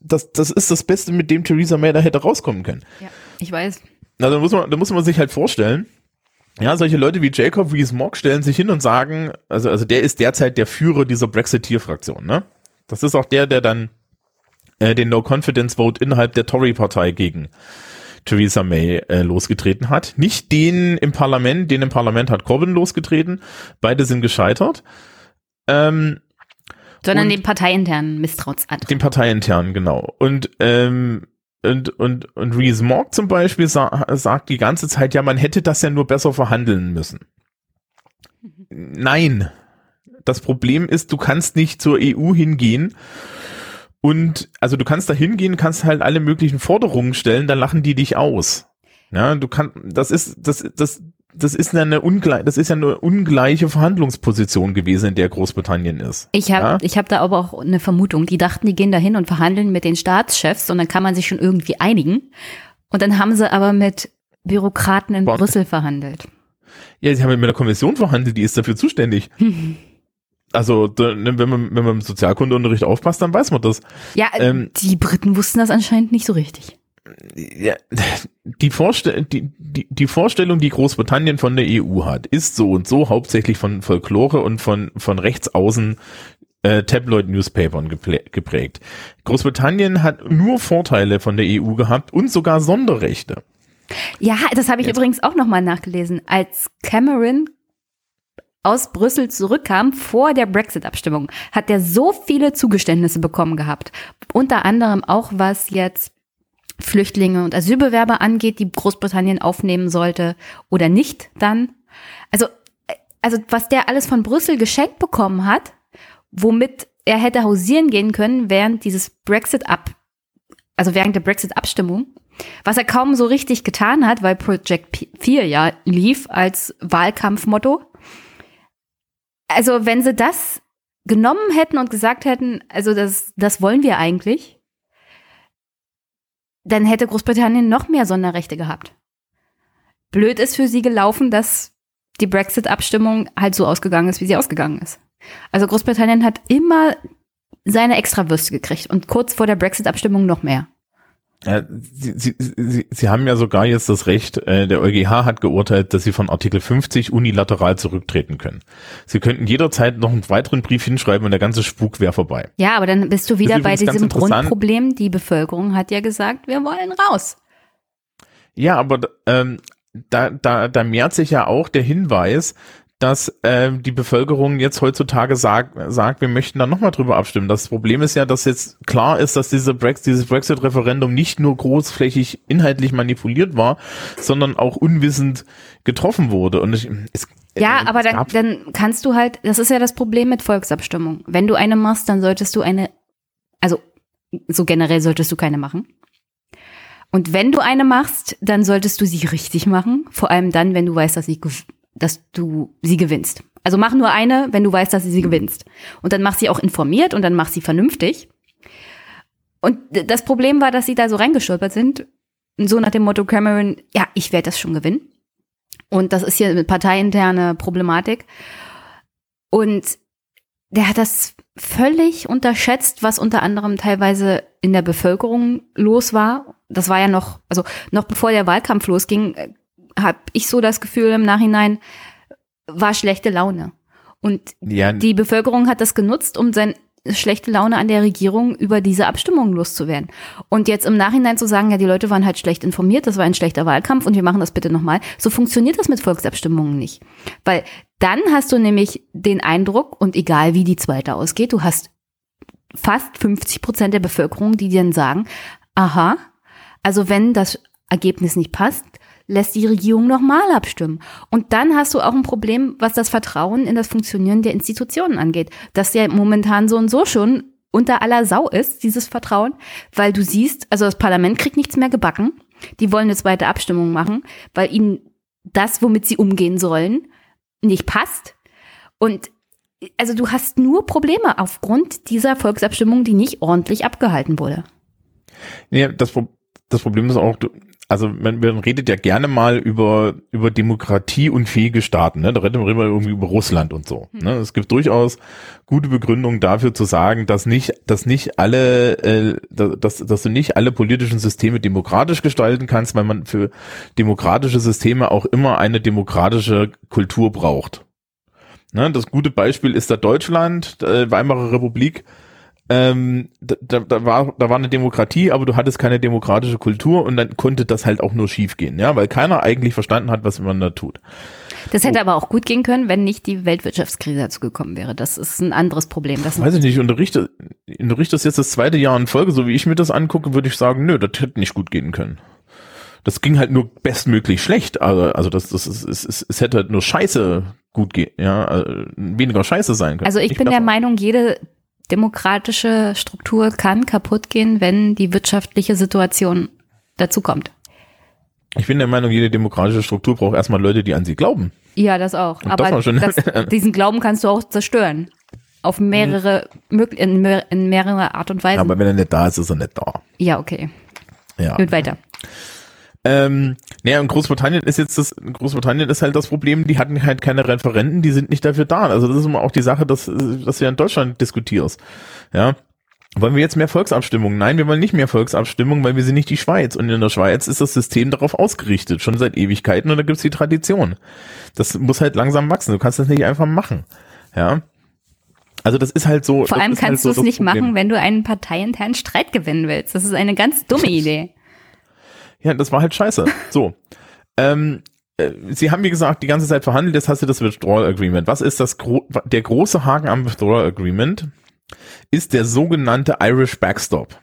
das, das ist das Beste, mit dem Theresa May da hätte rauskommen können. Ja, ich weiß. Na, da muss man, da muss man sich halt vorstellen, ja, solche Leute wie Jacob Rees-Mogg stellen sich hin und sagen, also, also der ist derzeit der Führer dieser Brexiteer-Fraktion, ne? Das ist auch der, der dann äh, den No-Confidence-Vote innerhalb der Tory-Partei gegen Theresa May äh, losgetreten hat. Nicht den im Parlament, den im Parlament hat Corbyn losgetreten. Beide sind gescheitert. Ähm, Sondern den parteiinternen Misstrauensantrag. den parteiinternen, genau. Und, ähm, und, und, und Rees Mogg zum Beispiel sa sagt die ganze Zeit, ja, man hätte das ja nur besser verhandeln müssen. Nein. Das Problem ist, du kannst nicht zur EU hingehen und, also du kannst da hingehen, kannst halt alle möglichen Forderungen stellen, dann lachen die dich aus. Ja, du kannst, das ist, das, das, das ist eine ungleich, das ist ja eine ungleiche Verhandlungsposition gewesen, in der Großbritannien ist. Ich habe Ja? ich hab da aber auch eine Vermutung. Die dachten, die gehen da hin und verhandeln mit den Staatschefs und dann kann man sich schon irgendwie einigen. Und dann haben sie aber mit Bürokraten in Bonn. Brüssel verhandelt. Ja, sie haben mit der Kommission verhandelt, die ist dafür zuständig. Also, ne, wenn man, wenn man im Sozialkundeunterricht aufpasst, dann weiß man das. Ja, Ähm, die Briten wussten das anscheinend nicht so richtig. Ja, die, Vorstell die, die, die Vorstellung, die Großbritannien von der EU hat, ist so und so hauptsächlich von Folklore und von, von rechtsaußen äh, Tabloid-Newspapern geprägt. Großbritannien hat nur Vorteile von der EU gehabt und sogar Sonderrechte. Ja, das habe ich Jetzt- übrigens auch nochmal nachgelesen. Als Cameron aus Brüssel zurückkam vor der Brexit-Abstimmung, hat er so viele Zugeständnisse bekommen gehabt. Unter anderem auch was jetzt Flüchtlinge und Asylbewerber angeht, die Großbritannien aufnehmen sollte oder nicht dann. Also, also was der alles von Brüssel geschenkt bekommen hat, womit er hätte hausieren gehen können während dieses Brexit ab, also während der Brexit-Abstimmung, was er kaum so richtig getan hat, weil Project 4 ja lief als Wahlkampfmotto. Also wenn sie das genommen hätten und gesagt hätten, also das, das wollen wir eigentlich, dann hätte Großbritannien noch mehr Sonderrechte gehabt. Blöd ist für sie gelaufen, dass die Brexit-Abstimmung halt so ausgegangen ist, wie sie ausgegangen ist. Also Großbritannien hat immer seine Extrawürste gekriegt und kurz vor der Brexit-Abstimmung noch mehr. Ja, sie, sie, sie, sie haben ja sogar jetzt das Recht, äh, der EuGH hat geurteilt, dass sie von Artikel 50 unilateral zurücktreten können. Sie könnten jederzeit noch einen weiteren Brief hinschreiben und der ganze Spuk wäre vorbei. Ja, aber dann bist du wieder bei diesem. Grundproblem. Die Bevölkerung hat ja gesagt, wir wollen raus. Ja, aber ähm, da, da, da mehrt sich ja auch der Hinweis, dass ähm, die Bevölkerung jetzt heutzutage sagt, sagt, wir möchten da nochmal drüber abstimmen. Das Problem ist ja, dass jetzt klar ist, dass diese Brex dieses Brexit-Referendum nicht nur großflächig inhaltlich manipuliert war, sondern auch unwissend getroffen wurde. Und ich, es, Ja, äh, aber dann, dann kannst du halt, das ist ja das Problem mit Volksabstimmung. Wenn du eine machst, dann solltest du eine, also so generell solltest du keine machen. Und wenn du eine machst, dann solltest du sie richtig machen. Vor allem dann, wenn du weißt, dass, sie, dass du sie gewinnst. Also mach nur eine, wenn du weißt, dass du sie gewinnst. Und dann mach sie auch informiert und dann mach sie vernünftig. Und das Problem war, dass sie da so reingestolpert sind. So nach dem Motto Cameron, ja, ich werde das schon gewinnen. Und das ist hier eine parteiinterne Problematik. Und der hat das völlig unterschätzt, was unter anderem teilweise in der Bevölkerung los war. Das war ja noch, also noch bevor der Wahlkampf losging, habe ich so das Gefühl im Nachhinein, war schlechte Laune. Und ja, die Bevölkerung hat das genutzt, um seine schlechte Laune an der Regierung über diese Abstimmung loszuwerden. Und jetzt im Nachhinein zu sagen, ja, die Leute waren halt schlecht informiert, das war ein schlechter Wahlkampf und wir machen das bitte nochmal. So funktioniert das mit Volksabstimmungen nicht. Weil dann hast du nämlich den Eindruck, und egal wie die zweite ausgeht, du hast fast 50 Prozent der Bevölkerung, die dir dann sagen, aha, also wenn das Ergebnis nicht passt, lässt die Regierung nochmal abstimmen. Und dann hast du auch ein Problem, was das Vertrauen in das Funktionieren der Institutionen angeht. Das ja momentan so und so schon unter aller Sau ist, dieses Vertrauen, weil du siehst, also das Parlament kriegt nichts mehr gebacken. Die wollen eine zweite Abstimmung machen, weil ihnen das, womit sie umgehen sollen, nicht passt. Und also du hast nur Probleme aufgrund dieser Volksabstimmung, die nicht ordentlich abgehalten wurde. Ja, das, das Problem ist auch, also man, man redet ja gerne mal über, über demokratieunfähige Staaten, ne? Da reden wir immer irgendwie über Russland und so. Ne? Es gibt durchaus gute Begründungen dafür zu sagen, dass nicht, dass nicht alle, äh, dass, dass du nicht alle politischen Systeme demokratisch gestalten kannst, weil man für demokratische Systeme auch immer eine demokratische Kultur braucht. Ne? Das gute Beispiel ist da Deutschland, äh, Weimarer Republik ähm, da, da, da war da war eine Demokratie, aber du hattest keine demokratische Kultur und dann konnte das halt auch nur schief gehen, ja, weil keiner eigentlich verstanden hat, was man da tut. Das hätte aber auch gut gehen können, wenn nicht die Weltwirtschaftskrise dazu gekommen wäre. Das ist ein anderes Problem. Das Weiß ich nicht, unterrichte, unterrichtest jetzt das zweite Jahr in Folge, so wie ich mir das angucke, würde ich sagen, nö, das hätte nicht gut gehen können. Das ging halt nur bestmöglich schlecht, also, also das, das ist, es, es, es hätte halt nur scheiße gut gehen, ja, also weniger scheiße sein können. also ich bin der besser. Meinung, jede demokratische Struktur kann kaputt gehen, wenn die wirtschaftliche Situation dazu kommt. Ich bin der Meinung, jede demokratische Struktur braucht erstmal Leute, die an sie glauben. Ja, das auch. Und Aber das das, diesen Glauben kannst du auch zerstören. Auf mehrere, in, mehr- in mehrere Art und Weise. Aber wenn er nicht da ist, ist er nicht da. ja, okay. Ja. Gut weiter. Ähm, naja, und Großbritannien ist jetzt das, Großbritannien ist halt das Problem, die hatten halt keine Referenten, die sind nicht dafür da. Also das ist immer auch die Sache, dass, dass du ja in Deutschland diskutierst. Ja. Wollen wir jetzt mehr Volksabstimmungen? Nein, wir wollen nicht mehr Volksabstimmungen, weil wir sind nicht die Schweiz. Und in der Schweiz ist das System darauf ausgerichtet, schon seit Ewigkeiten und da gibt's die Tradition. Das muss halt langsam wachsen. Du kannst das nicht einfach machen. Ja. Also das ist halt so. Vor allem halt kannst so du es nicht Problem. machen, wenn du einen parteiinternen Streit gewinnen willst. Das ist eine ganz dumme Idee. Ja, das war halt scheiße. So. Ähm, äh, Sie haben, wie gesagt, die ganze Zeit verhandelt, jetzt hast du das Withdrawal Agreement. Was ist das gro der große Haken am Withdrawal Agreement? Ist der sogenannte Irish Backstop.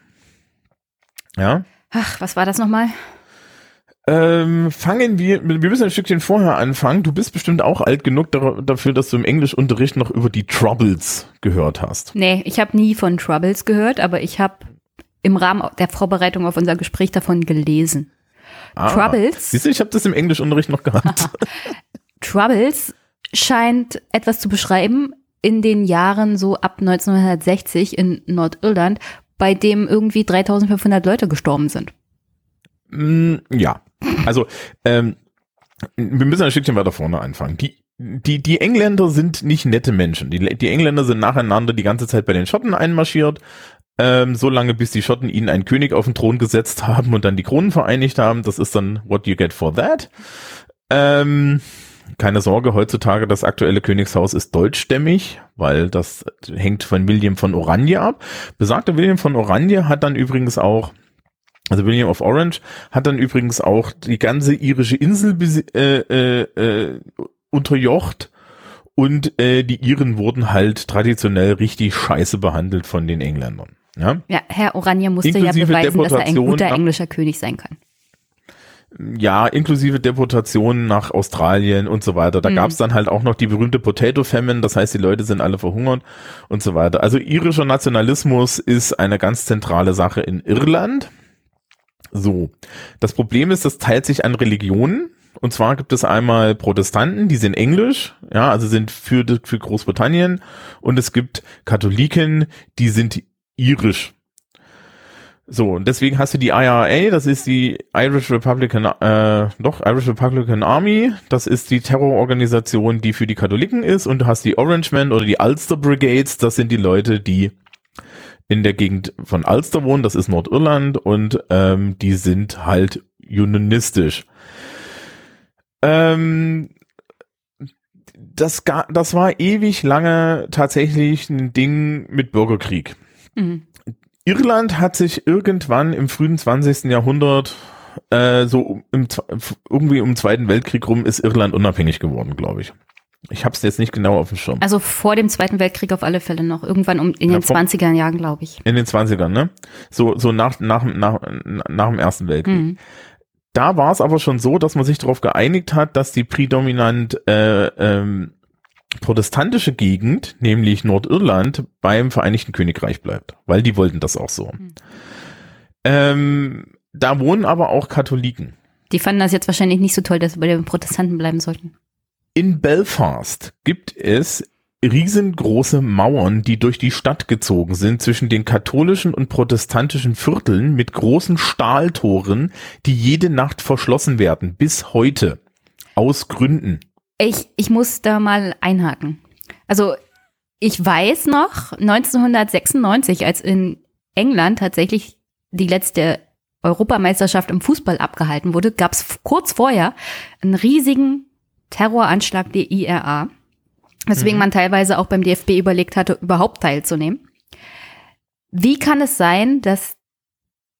Ja. Ach, was war das nochmal? Ähm, fangen wir, wir müssen ein Stückchen vorher anfangen. Du bist bestimmt auch alt genug dafür, dass du im Englischunterricht noch über die Troubles gehört hast. Nee, ich habe nie von Troubles gehört, aber ich habe im Rahmen der Vorbereitung auf unser Gespräch davon gelesen. Ah, Troubles? Siehst du, ich habe das im Englischunterricht noch gehabt. Troubles scheint etwas zu beschreiben in den Jahren so ab 1960 in Nordirland, bei dem irgendwie 3500 Leute gestorben sind. Mm, ja, also ähm, wir müssen ein Stückchen weiter vorne anfangen. Die, die, die Engländer sind nicht nette Menschen. Die, die Engländer sind nacheinander die ganze Zeit bei den Schotten einmarschiert, ähm, so lange bis die Schotten ihnen einen König auf den Thron gesetzt haben und dann die Kronen vereinigt haben. Das ist dann what you get for that. Ähm, keine Sorge, heutzutage das aktuelle Königshaus ist deutschstämmig, weil das hängt von William von Oranje ab. Besagter William von Oranje hat dann übrigens auch also William of Orange hat dann übrigens auch die ganze irische Insel äh, äh, äh, unterjocht und äh, die Iren wurden halt traditionell richtig scheiße behandelt von den Engländern. Ja, Ja, Herr Oranje musste ja Inklusive beweisen, dass er ein guter nach- englischer König sein kann. ja inklusive Deportationen nach Australien und so weiter. Da Mhm. gab's dann halt auch noch die berühmte Potato Famine, das heißt, die Leute sind alle verhungert und so weiter. Also irischer Nationalismus ist eine ganz zentrale Sache in Irland. So, das Problem ist, das teilt sich an Religionen. Und zwar gibt es einmal Protestanten, die sind englisch, ja, also sind für, für Großbritannien. Und es gibt Katholiken, die sind irisch. So, und deswegen hast du die IRA, das ist die Irish Republican, äh, doch, Irish Republican Army, das ist die Terrororganisation, die für die Katholiken ist, und du hast die Orangemen oder die Ulster Brigades, das sind die Leute, die in der Gegend von Ulster wohnen, das ist Nordirland, und ähm, die sind halt unionistisch. Ähm, das, das war ewig lange tatsächlich ein Ding mit Bürgerkrieg. Mhm. Irland hat sich irgendwann im frühen 20. Jahrhundert äh, so im, irgendwie um den Zweiten Weltkrieg rum ist Irland unabhängig geworden, glaube ich. Ich habe es jetzt nicht genau auf dem Schirm. Also vor dem Zweiten Weltkrieg auf alle Fälle noch. Irgendwann um, in Ja, den vom- 20er Jahren, glaube ich. In den 20ern, ne? So, so nach, nach, nach, nach dem Ersten Weltkrieg. Mhm. Da war es aber schon so, dass man sich darauf geeinigt hat, dass die prädominant äh, ähm, protestantische Gegend, nämlich Nordirland, beim Vereinigten Königreich bleibt, weil die wollten das auch so. Ähm, da wohnen aber auch Katholiken. Die fanden das jetzt wahrscheinlich nicht so toll, dass wir bei den Protestanten bleiben sollten. In Belfast gibt es riesengroße Mauern, die durch die Stadt gezogen sind zwischen den katholischen und protestantischen Vierteln mit großen Stahltoren, die jede Nacht verschlossen werden, bis heute. Aus Gründen. Ich, ich muss da mal einhaken. Also ich weiß noch, 1996, als in England tatsächlich die letzte Europameisterschaft im Fußball abgehalten wurde, gab es kurz vorher einen riesigen Terroranschlag der IRA, weswegen man teilweise auch beim DFB überlegt hatte, überhaupt teilzunehmen. Wie kann es sein, dass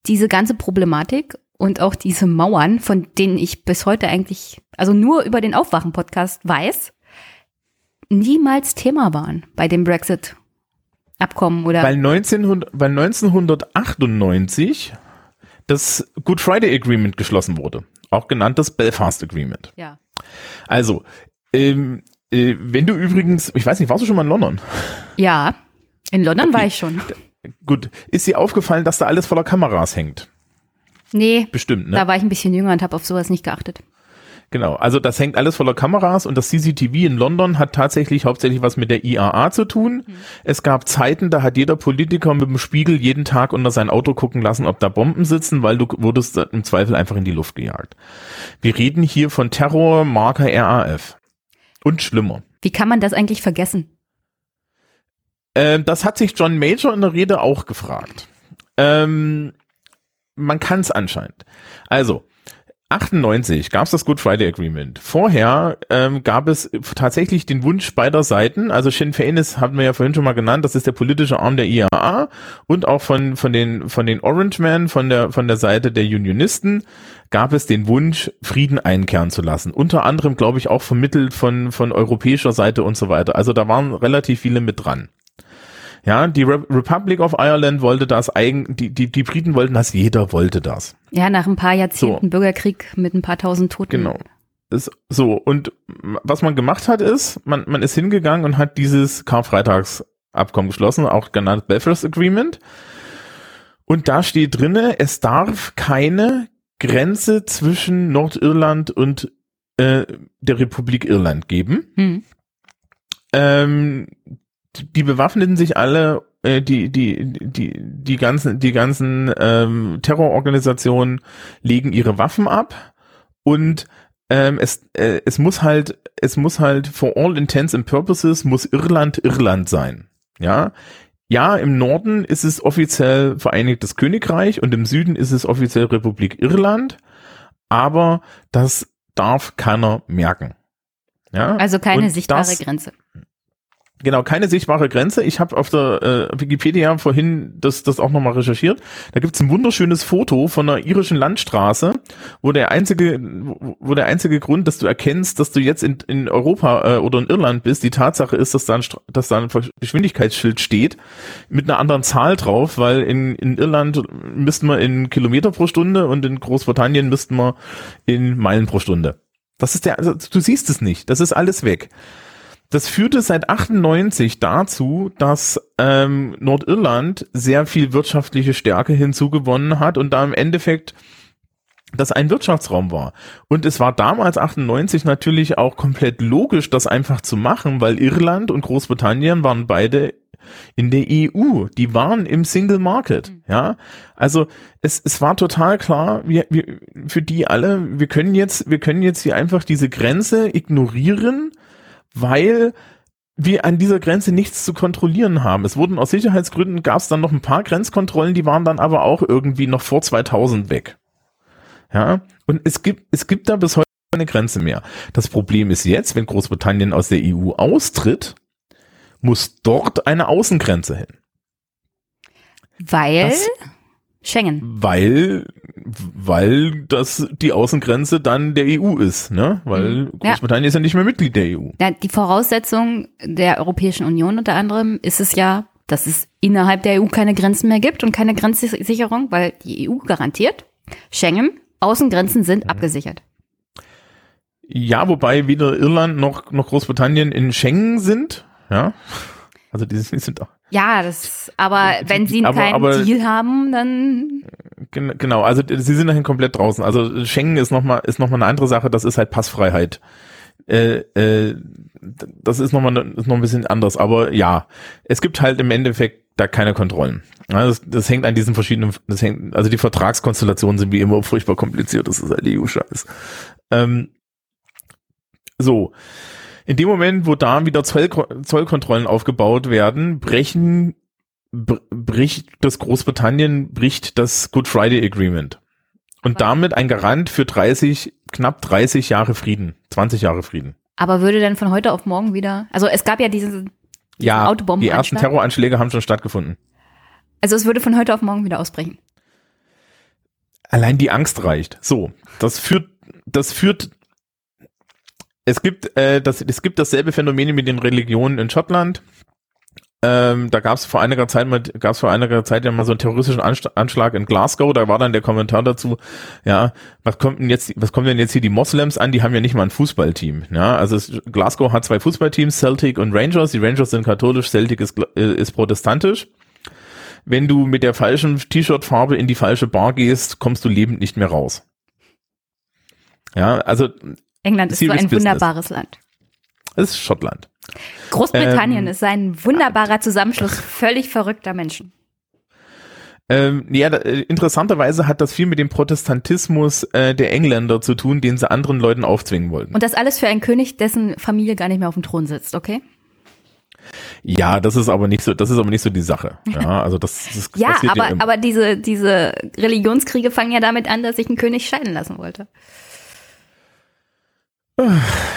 diese ganze Problematik und auch diese Mauern, von denen ich bis heute eigentlich, also nur über den Aufwachen-Podcast weiß, niemals Thema waren bei dem Brexit-Abkommen oder Weil, 1900, weil 1998 das Good Friday Agreement geschlossen wurde. Auch genannt das Belfast Agreement. ja. Also, ähm, äh, wenn du übrigens, ich weiß nicht, warst du schon mal in London? Ja, in London war ich schon. Gut, ist dir aufgefallen, dass da alles voller Kameras hängt? Nee, Bestimmt, ne? da war ich ein bisschen jünger und habe auf sowas nicht geachtet. Genau, also das hängt alles voller Kameras und das CCTV in London hat tatsächlich hauptsächlich was mit der IAA zu tun. Es gab Zeiten, da hat jeder Politiker mit dem Spiegel jeden Tag unter sein Auto gucken lassen, ob da Bomben sitzen, weil du wurdest im Zweifel einfach in die Luft gejagt. Wir reden hier von Terror Marker RAF. Und schlimmer. Wie kann man das eigentlich vergessen? Ähm, das hat sich John Major in der Rede auch gefragt. Ähm, man kann es anscheinend. Also, 98 gab es das Good Friday Agreement. Vorher ähm, gab es tatsächlich den Wunsch beider Seiten, also Sinn Fein ist, hatten wir ja vorhin schon mal genannt, das ist der politische Arm der IAA und auch von von den von den Orange Men, von der von der Seite der Unionisten gab es den Wunsch Frieden einkehren zu lassen. Unter anderem, glaube ich, auch vermittelt von von europäischer Seite und so weiter. Also da waren relativ viele mit dran. Ja, die Re Republic of Ireland wollte das eigen, die, die, die Briten wollten das, jeder wollte das. Ja, nach ein paar Jahrzehnten So. Bürgerkrieg mit ein paar tausend Toten. Genau. Ist so, und was man gemacht hat, ist, man, man ist hingegangen und hat dieses Karfreitagsabkommen geschlossen, auch genannt Belfast Agreement. Und da steht drinne, es darf keine Grenze zwischen Nordirland und äh, der Republik Irland geben. Hm. Ähm, die- bewaffneten sich alle, äh, die, die, die, die ganzen, die ganzen ähm, Terrororganisationen legen ihre Waffen ab und ähm, es, äh, es muss halt, es muss halt for all intents and purposes muss Irland Irland sein. Ja. Ja, im Norden ist es offiziell Vereinigtes Königreich und im Süden ist es offiziell Republik Irland, aber das darf keiner merken. Ja. Also keine Und sichtbare das- Grenze. Genau, keine sichtbare Grenze. Ich habe auf der äh, Wikipedia vorhin das, das auch nochmal recherchiert. Da gibt's ein wunderschönes Foto von einer irischen Landstraße, wo der einzige, wo der einzige Grund, dass du erkennst, dass du jetzt in, in Europa äh, oder in Irland bist, die Tatsache ist, dass da ein, dass da ein Geschwindigkeitsschild steht mit einer anderen Zahl drauf, weil in, in Irland müssten wir in Kilometer pro Stunde und in Großbritannien müssten wir in Meilen pro Stunde. Das ist der, also du siehst es nicht. Das ist alles weg. Das führte seit 98 dazu, dass ähm, Nordirland sehr viel wirtschaftliche Stärke hinzugewonnen hat und da im Endeffekt das ein Wirtschaftsraum war. Und es war damals 98 natürlich auch komplett logisch, das einfach zu machen, weil Irland und Großbritannien waren beide in der EU. Die waren im Single Market. Ja, also es, es war total klar, wir, wir, für die alle, wir können jetzt, wir können jetzt hier einfach diese Grenze ignorieren, weil wir an dieser Grenze nichts zu kontrollieren haben. Es wurden aus Sicherheitsgründen gab es dann noch ein paar Grenzkontrollen, die waren dann aber auch irgendwie noch vor 2000 weg. Ja, und es gibt es gibt da bis heute keine Grenze mehr. Das Problem ist jetzt, wenn Großbritannien aus der EU austritt, muss dort eine Außengrenze hin. Weil Das- Schengen. Weil, weil das die Außengrenze dann der EU ist, ne? Weil Mhm. Ja. Großbritannien ist ja nicht mehr Mitglied der EU. Ja, die Voraussetzung der Europäischen Union unter anderem ist es ja, dass es innerhalb der EU keine Grenzen mehr gibt und keine Grenzsicherung, weil die EU garantiert, Schengen, Außengrenzen sind Mhm. abgesichert. Ja, wobei weder Irland noch, noch Großbritannien in Schengen sind, ja. Also die sind, die auch, Ja, das, aber wenn sie Aber- keinen aber- Deal haben, dann gen- genau, also sie sind dahin komplett draußen. Also Schengen ist nochmal, ist noch mal eine andere Sache, das ist halt Passfreiheit. Äh, äh, das ist nochmal ist noch ein bisschen anders, aber ja, es gibt halt im Endeffekt da keine Kontrollen. Ja, das, das hängt an diesen verschiedenen, das hängt, also die Vertragskonstellationen sind wie immer furchtbar kompliziert, das ist halt EU-Scheiß. Ähm, so. In dem Moment, wo da wieder Zoll, Zollkontrollen aufgebaut werden, brechen, br bricht das Großbritannien, bricht das Good Friday Agreement. Und damit ein Garant für 30, knapp 30 Jahre Frieden, 20 Jahre Frieden. aber würde dann von heute auf morgen wieder, also es gab ja diese, Ja, die Autobombenanschlag. ersten Terroranschläge haben schon stattgefunden. also es würde von heute auf morgen wieder ausbrechen. Allein die Angst reicht. So, das führt, das führt. Es gibt, äh, das, es gibt dasselbe Phänomen mit den Religionen in Schottland. Ähm, da gab es vor einiger Zeit mal, gab vor einiger Zeit ja mal so einen terroristischen Anschlag in Glasgow. Da war dann der Kommentar dazu, ja, was kommt denn jetzt, was kommen denn jetzt hier die Moslems an? Die haben ja nicht mal ein Fußballteam. Ja, also es, Glasgow hat zwei Fußballteams, Celtic und Rangers. Die Rangers sind katholisch, Celtic ist, äh, ist protestantisch. Wenn du mit der falschen T-Shirt-Farbe in die falsche Bar gehst, kommst du lebend nicht mehr raus. Ja, also England ist so Serious ein business. wunderbares Land. es ist Schottland. Großbritannien Ähm, ist ein wunderbarer Zusammenschluss völlig verrückter Menschen. Ähm, ja, da, äh, interessanterweise hat das viel mit dem Protestantismus äh, der Engländer zu tun, den sie anderen Leuten aufzwingen wollten. Und das alles für einen König, dessen Familie gar nicht mehr auf dem Thron sitzt, okay? Ja, das ist aber nicht so, das ist aber nicht so die Sache. Ja, also das, das Ja, aber, immer. aber diese, diese Religionskriege fangen ja damit an, dass sich ein König scheiden lassen wollte.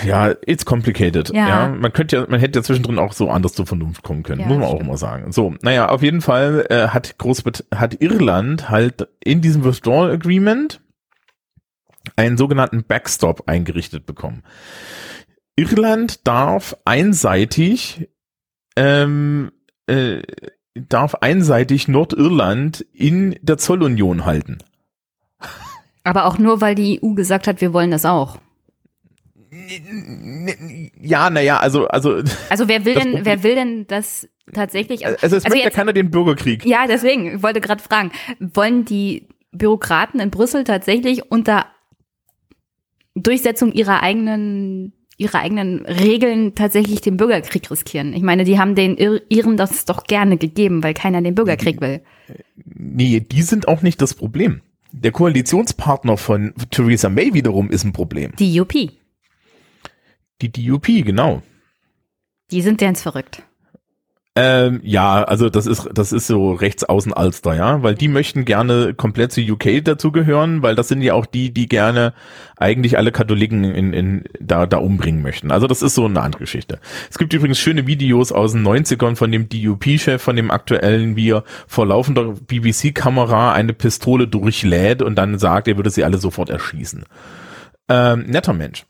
Ja, it's complicated. Ja. Ja. man könnte ja, man hätte ja zwischendrin auch so anders zur Vernunft kommen können, Ja, muss man auch stimmt. immer sagen. So, naja, auf jeden Fall äh, hat Großbrit hat Irland halt in diesem Withdrawal Agreement einen sogenannten Backstop eingerichtet bekommen. Irland darf einseitig ähm, äh, darf einseitig Nordirland in der Zollunion halten. Aber auch nur, weil die EU gesagt hat, wir wollen das auch. Ja, naja, also also Also wer will denn, wer will denn das tatsächlich? also es also möchte ja jetzt, keiner den Bürgerkrieg. ja, deswegen, ich wollte gerade fragen, wollen die Bürokraten in Brüssel tatsächlich unter Durchsetzung ihrer eigenen ihrer eigenen Regeln tatsächlich den Bürgerkrieg riskieren? Ich meine, die haben den Ir Iren das doch gerne gegeben, weil keiner den Bürgerkrieg will. Nee, die sind auch nicht das Problem. Der Koalitionspartner von Theresa May wiederum ist ein Problem. Die UP, Die DUP, genau. die sind ganz verrückt. Ähm, ja, also das ist das ist so rechts außen Alster, ja, weil die möchten gerne komplett zu UK dazugehören, weil das sind ja auch die, die gerne eigentlich alle Katholiken in, in da da umbringen möchten. Also das ist so eine andere Geschichte. Es gibt übrigens schöne Videos aus den 90ern von dem DUP-Chef, von dem aktuellen, wie er vor laufender BBC-Kamera eine Pistole durchlädt und dann sagt, er würde sie alle sofort erschießen. Ähm, netter Mensch.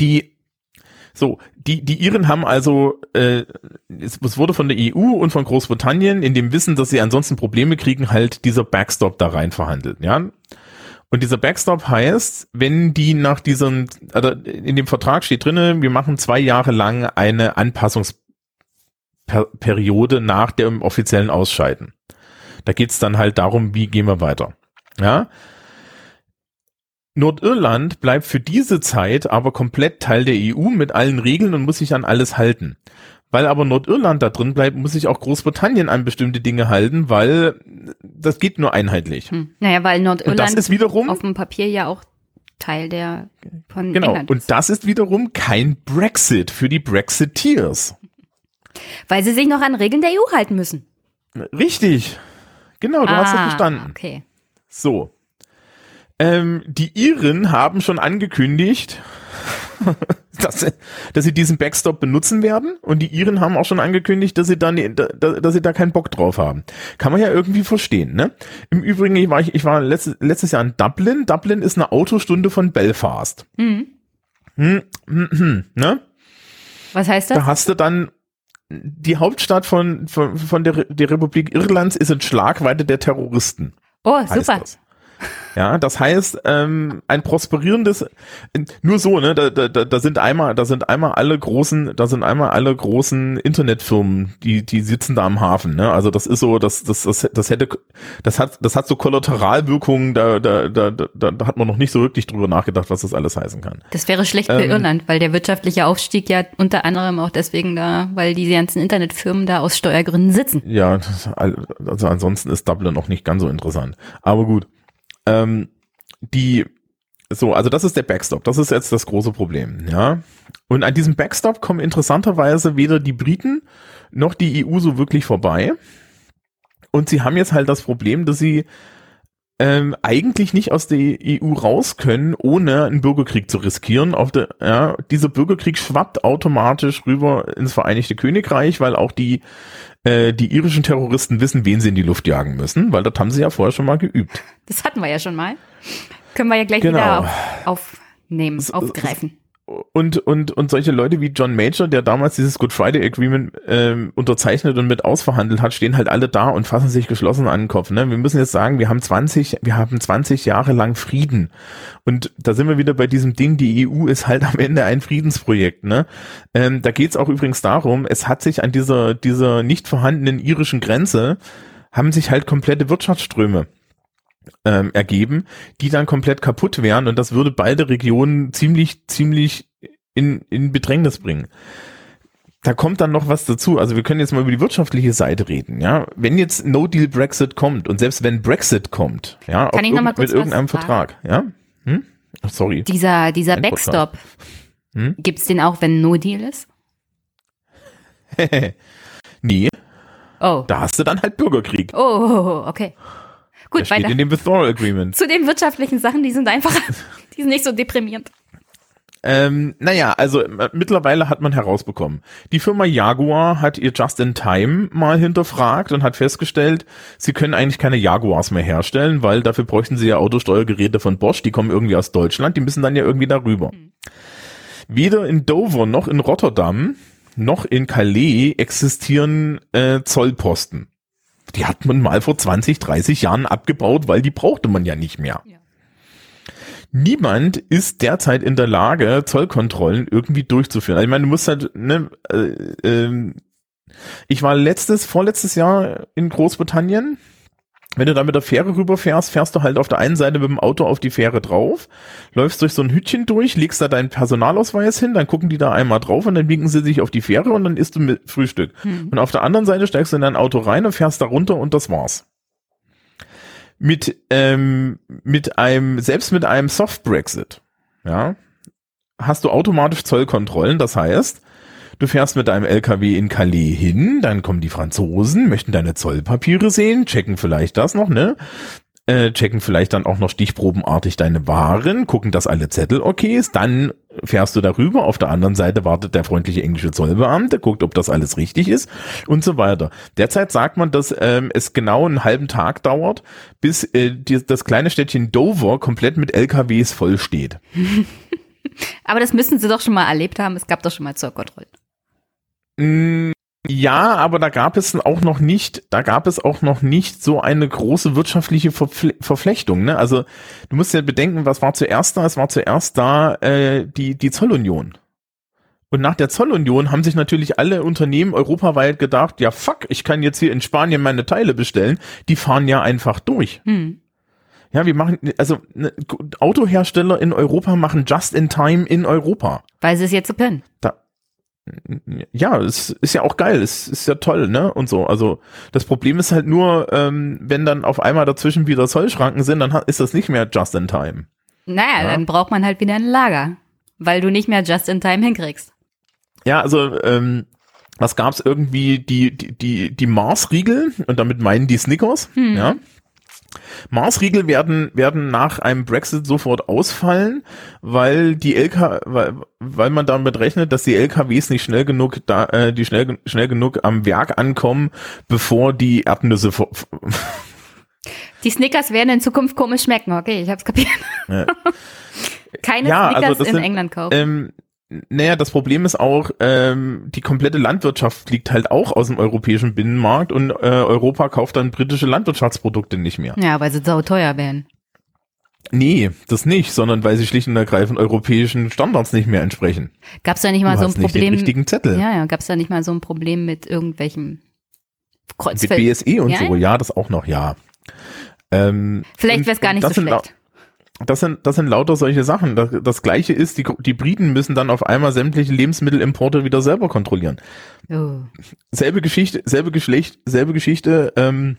Die so, die, die Iren haben also, äh, es, es wurde von der EU und von Großbritannien in dem Wissen, dass sie ansonsten Probleme kriegen, halt dieser Backstop da rein verhandelt, ja. Und dieser Backstop heißt, wenn die nach diesem, also in dem Vertrag steht drinne, wir machen zwei Jahre lang eine Anpassungsperiode nach dem offiziellen Ausscheiden. Da geht's dann halt darum, wie gehen wir weiter. Ja. Nordirland bleibt für diese Zeit aber komplett Teil der EU mit allen Regeln und muss sich an alles halten. Weil aber Nordirland da drin bleibt, muss sich auch Großbritannien an bestimmte Dinge halten, weil das geht nur einheitlich. Hm. Naja, weil Und Nordirland das ist wiederum, auf dem Papier ja auch Teil der von genau, England und ist. das ist wiederum kein Brexit für die Brexiteers. Weil sie sich noch an Regeln der EU halten müssen. Richtig. Genau, du hast es Ah, verstanden. Okay. So. Ähm, die Iren haben schon angekündigt, dass, sie- dass sie diesen Backstop benutzen werden. Und die Iren haben auch schon angekündigt, dass sie dann, da, da- dass sie da keinen Bock drauf haben. Kann man ja irgendwie verstehen, ne? Im Übrigen, ich war, ich war letztes, letztes Jahr in Dublin. Dublin ist eine Autostunde von Belfast. Mhm. Hm, hm, hm, ne? Was heißt das? Da hast du dann die Hauptstadt von, von, von der, der Republik Irlands ist in Schlagweite der Terroristen. Oh, super. das. Ja, das heißt, ähm, ein prosperierendes, nur so, ne, da, da, da sind einmal, da sind einmal alle großen, da sind einmal alle großen Internetfirmen, die, die sitzen da am Hafen, ne, also das ist so, das, das, das, das hätte, das hat, das hat so Kollateralwirkungen, da, da, da, da, da hat man noch nicht so wirklich drüber nachgedacht, was das alles heißen kann. Das wäre schlecht für Ähm, Irland, weil der wirtschaftliche Aufstieg ja unter anderem auch deswegen da, weil die ganzen Internetfirmen da aus Steuergründen sitzen. Ja, also ansonsten ist Dublin noch nicht ganz so interessant. Aber gut. Ähm, die, so, also das ist der Backstop. Das ist jetzt das große Problem, ja. Und an diesem Backstop kommen interessanterweise weder die Briten noch die EU so wirklich vorbei. Und sie haben jetzt halt das Problem, dass sie ähm, eigentlich nicht aus der EU raus können, ohne einen Bürgerkrieg zu riskieren. Auf der, ja, dieser Bürgerkrieg schwappt automatisch rüber ins Vereinigte Königreich, weil auch die äh, die irischen Terroristen wissen, wen sie in die Luft jagen müssen, weil das haben sie ja vorher schon mal geübt. Das hatten wir ja schon mal. Können wir ja gleich Genau. wieder auf, aufnehmen, aufgreifen. Und, und, und solche Leute wie John Major, der damals dieses Good Friday Agreement ähm, unterzeichnet und mit ausverhandelt hat, stehen halt alle da und fassen sich geschlossen an den Kopf. Ne? Wir müssen jetzt sagen, wir haben 20, wir haben 20 Jahre lang Frieden. Und da sind wir wieder bei diesem Ding, die EU ist halt am Ende ein Friedensprojekt. Ne? Ähm, da geht's auch übrigens darum, es hat sich an dieser, dieser nicht vorhandenen irischen Grenze, haben sich halt komplette Wirtschaftsströme ähm, ergeben, die dann komplett kaputt wären und das würde beide Regionen ziemlich, ziemlich in, in Bedrängnis bringen. Da kommt dann noch was dazu. Also wir können jetzt mal über die wirtschaftliche Seite reden. Ja, wenn jetzt No Deal Brexit kommt und selbst wenn Brexit kommt, ja, Kann ich noch mal kurz mit irgendeinem fragen? Vertrag, ja, hm? Ach, sorry. Dieser, dieser Ein Backstop, Hm? gibt's den auch, wenn No Deal ist? nee, Oh. da hast du dann halt Bürgerkrieg. Oh, okay. Das Gut, steht weiter. in dem Withdrawal Agreement. Zu den wirtschaftlichen Sachen, die sind einfach, die sind nicht so deprimierend. Ähm, naja, also äh, mittlerweile hat man herausbekommen. Die Firma Jaguar hat ihr Just-in-Time mal hinterfragt und hat festgestellt, sie können eigentlich keine Jaguars mehr herstellen, weil dafür bräuchten sie ja Autosteuergeräte von Bosch, die kommen irgendwie aus Deutschland, die müssen dann ja irgendwie darüber. Weder in Dover noch in Rotterdam noch in Calais existieren äh, Zollposten. Die hat man mal vor 20, 30 Jahren abgebaut, weil die brauchte man ja nicht mehr. Niemand ist derzeit in der Lage, Zollkontrollen irgendwie durchzuführen. Also ich meine, du musst halt, ne, äh, ähm, ich war letztes, vorletztes Jahr in Großbritannien. Wenn du da mit der Fähre rüberfährst, fährst du halt auf der einen Seite mit dem Auto auf die Fähre drauf, läufst durch so ein Hütchen durch, legst da deinen Personalausweis hin, dann gucken die da einmal drauf und dann winken sie sich auf die Fähre und dann isst du mit Frühstück. Und auf der anderen Seite steigst du in dein Auto rein und fährst da runter und das war's. Mit, ähm, mit einem, selbst mit einem Soft Brexit, ja, hast du automatisch Zollkontrollen, das heißt, Du fährst mit deinem LKW in Calais hin, dann kommen die Franzosen, möchten deine Zollpapiere sehen, checken vielleicht das noch, ne? Äh, checken vielleicht dann auch noch stichprobenartig deine Waren, gucken, dass alle Zettel okay ist, dann fährst du darüber, auf der anderen Seite wartet der freundliche englische Zollbeamte, guckt, ob das alles richtig ist und so weiter. Derzeit sagt man, dass ähm, es genau einen halben Tag dauert, bis äh, die, das kleine Städtchen Dover komplett mit LKWs voll steht. Aber das müssen sie doch schon mal erlebt haben. Es gab doch schon mal Zollkontrollen. Mm, Ja, aber da gab es auch noch nicht, da gab es auch noch nicht so eine große wirtschaftliche Verfle Verflechtung. Ne? Also du musst ja bedenken, was war zuerst da? Es war zuerst da äh, die die Zollunion. Und nach der Zollunion haben sich natürlich alle Unternehmen europaweit gedacht, ja fuck, ich kann jetzt hier in Spanien meine Teile bestellen. Die fahren ja einfach durch. Hm. Ja, wir machen, also ne, Autohersteller in Europa machen just in time in Europa. Weil sie es jetzt so können. Da, ja, es ist ja auch geil, es ist ja toll, ne? Und so. Also das Problem ist halt nur, ähm, wenn dann auf einmal dazwischen wieder Zollschranken sind, dann ist das nicht mehr just in time. Naja, Ja. dann braucht man halt wieder ein Lager. Weil du nicht mehr just in time hinkriegst. Ja, also ähm, was gab's irgendwie die die die die Mars-Riegel und damit meinen die Snickers, ja. Mars-Riegel werden werden nach einem Brexit sofort ausfallen, weil die LK weil, weil man damit rechnet, dass die LKWs nicht schnell genug da äh, die schnell schnell genug am Werk ankommen, bevor die Erdnüsse vor, Die Snickers werden in Zukunft komisch schmecken. Okay, ich hab's kapiert. Ja. Keine Ja, also Snickers das in sind, England kaufen. Ähm, naja, das Problem ist auch, ähm, die komplette Landwirtschaft fliegt halt auch aus dem europäischen Binnenmarkt und äh, Europa kauft dann britische Landwirtschaftsprodukte nicht mehr. ja, weil sie sau teuer werden. Nee, das nicht, sondern weil sie schlicht und ergreifend europäischen Standards nicht mehr entsprechen. Gab's da nicht mal du so ein hast nicht den Problem? richtigen Zettel. Ja, ja, gab's da nicht mal so ein Problem mit irgendwelchen Mit Kreuzfeld? BSE und Ja, so, ja, das auch noch, ja. Ähm, Vielleicht und- wär's gar nicht so schlecht. Das sind, das sind lauter solche Sachen. Das, das gleiche ist, die, die Briten müssen dann auf einmal sämtliche Lebensmittelimporte wieder selber kontrollieren. Oh. selbe Geschichte, selbe Geschlecht, selbe Geschichte, ähm,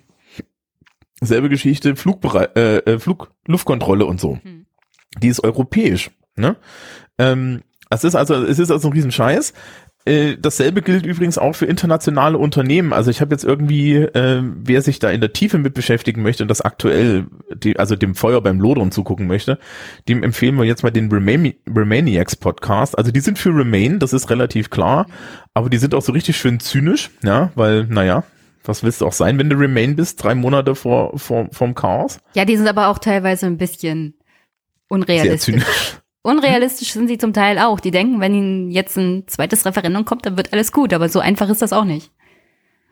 selbe Geschichte, Flugbere äh, äh, Flug, Luftkontrolle und so. Hm. Die ist europäisch. Ne? Ähm, es ist also, es ist also ein Riesenscheiß. Äh, dasselbe gilt übrigens auch für internationale Unternehmen. Also ich habe jetzt irgendwie, äh, wer sich da in der Tiefe mit beschäftigen möchte und das aktuell, die, also dem Feuer beim Lodern zugucken möchte, dem empfehlen wir jetzt mal den Remani Remaniacs Podcast. Also die sind für Remain, das ist relativ klar, aber die sind auch so richtig schön zynisch, ja, weil, naja, was willst du auch sein, wenn du Remain bist, drei Monate vor, vor vom Chaos? Ja, die sind aber auch teilweise ein bisschen Sehr unrealistisch. Unrealistisch sind sie zum Teil auch. Die denken, wenn ihnen jetzt ein zweites Referendum kommt, dann wird alles gut. Aber so einfach ist das auch nicht.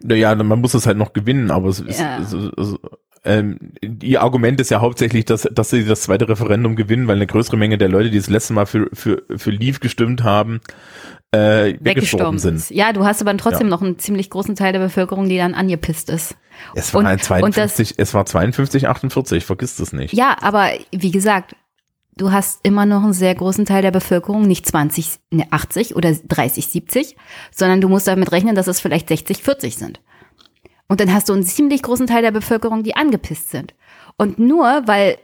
Naja, man muss es halt noch gewinnen, aber es ist, Ja. es ist, es ähm, ihr Argument ist ja hauptsächlich, dass, dass sie das zweite Referendum gewinnen, weil eine größere Menge der Leute, die das letzte Mal für, für, für Leave gestimmt haben, äh, weggestorben sind. Ja, du hast aber trotzdem noch einen ziemlich großen Teil der Bevölkerung, die dann angepisst ist. Es war Und- halt und das- 52, es war 52, 48, vergiss das nicht. Ja, aber wie gesagt, du hast immer noch einen sehr großen Teil der Bevölkerung, nicht 20, ne, 80 oder 30, 70, sondern du musst damit rechnen, dass es vielleicht 60, 40 sind. Und dann hast du einen ziemlich großen Teil der Bevölkerung, die angepisst sind. Und nur weil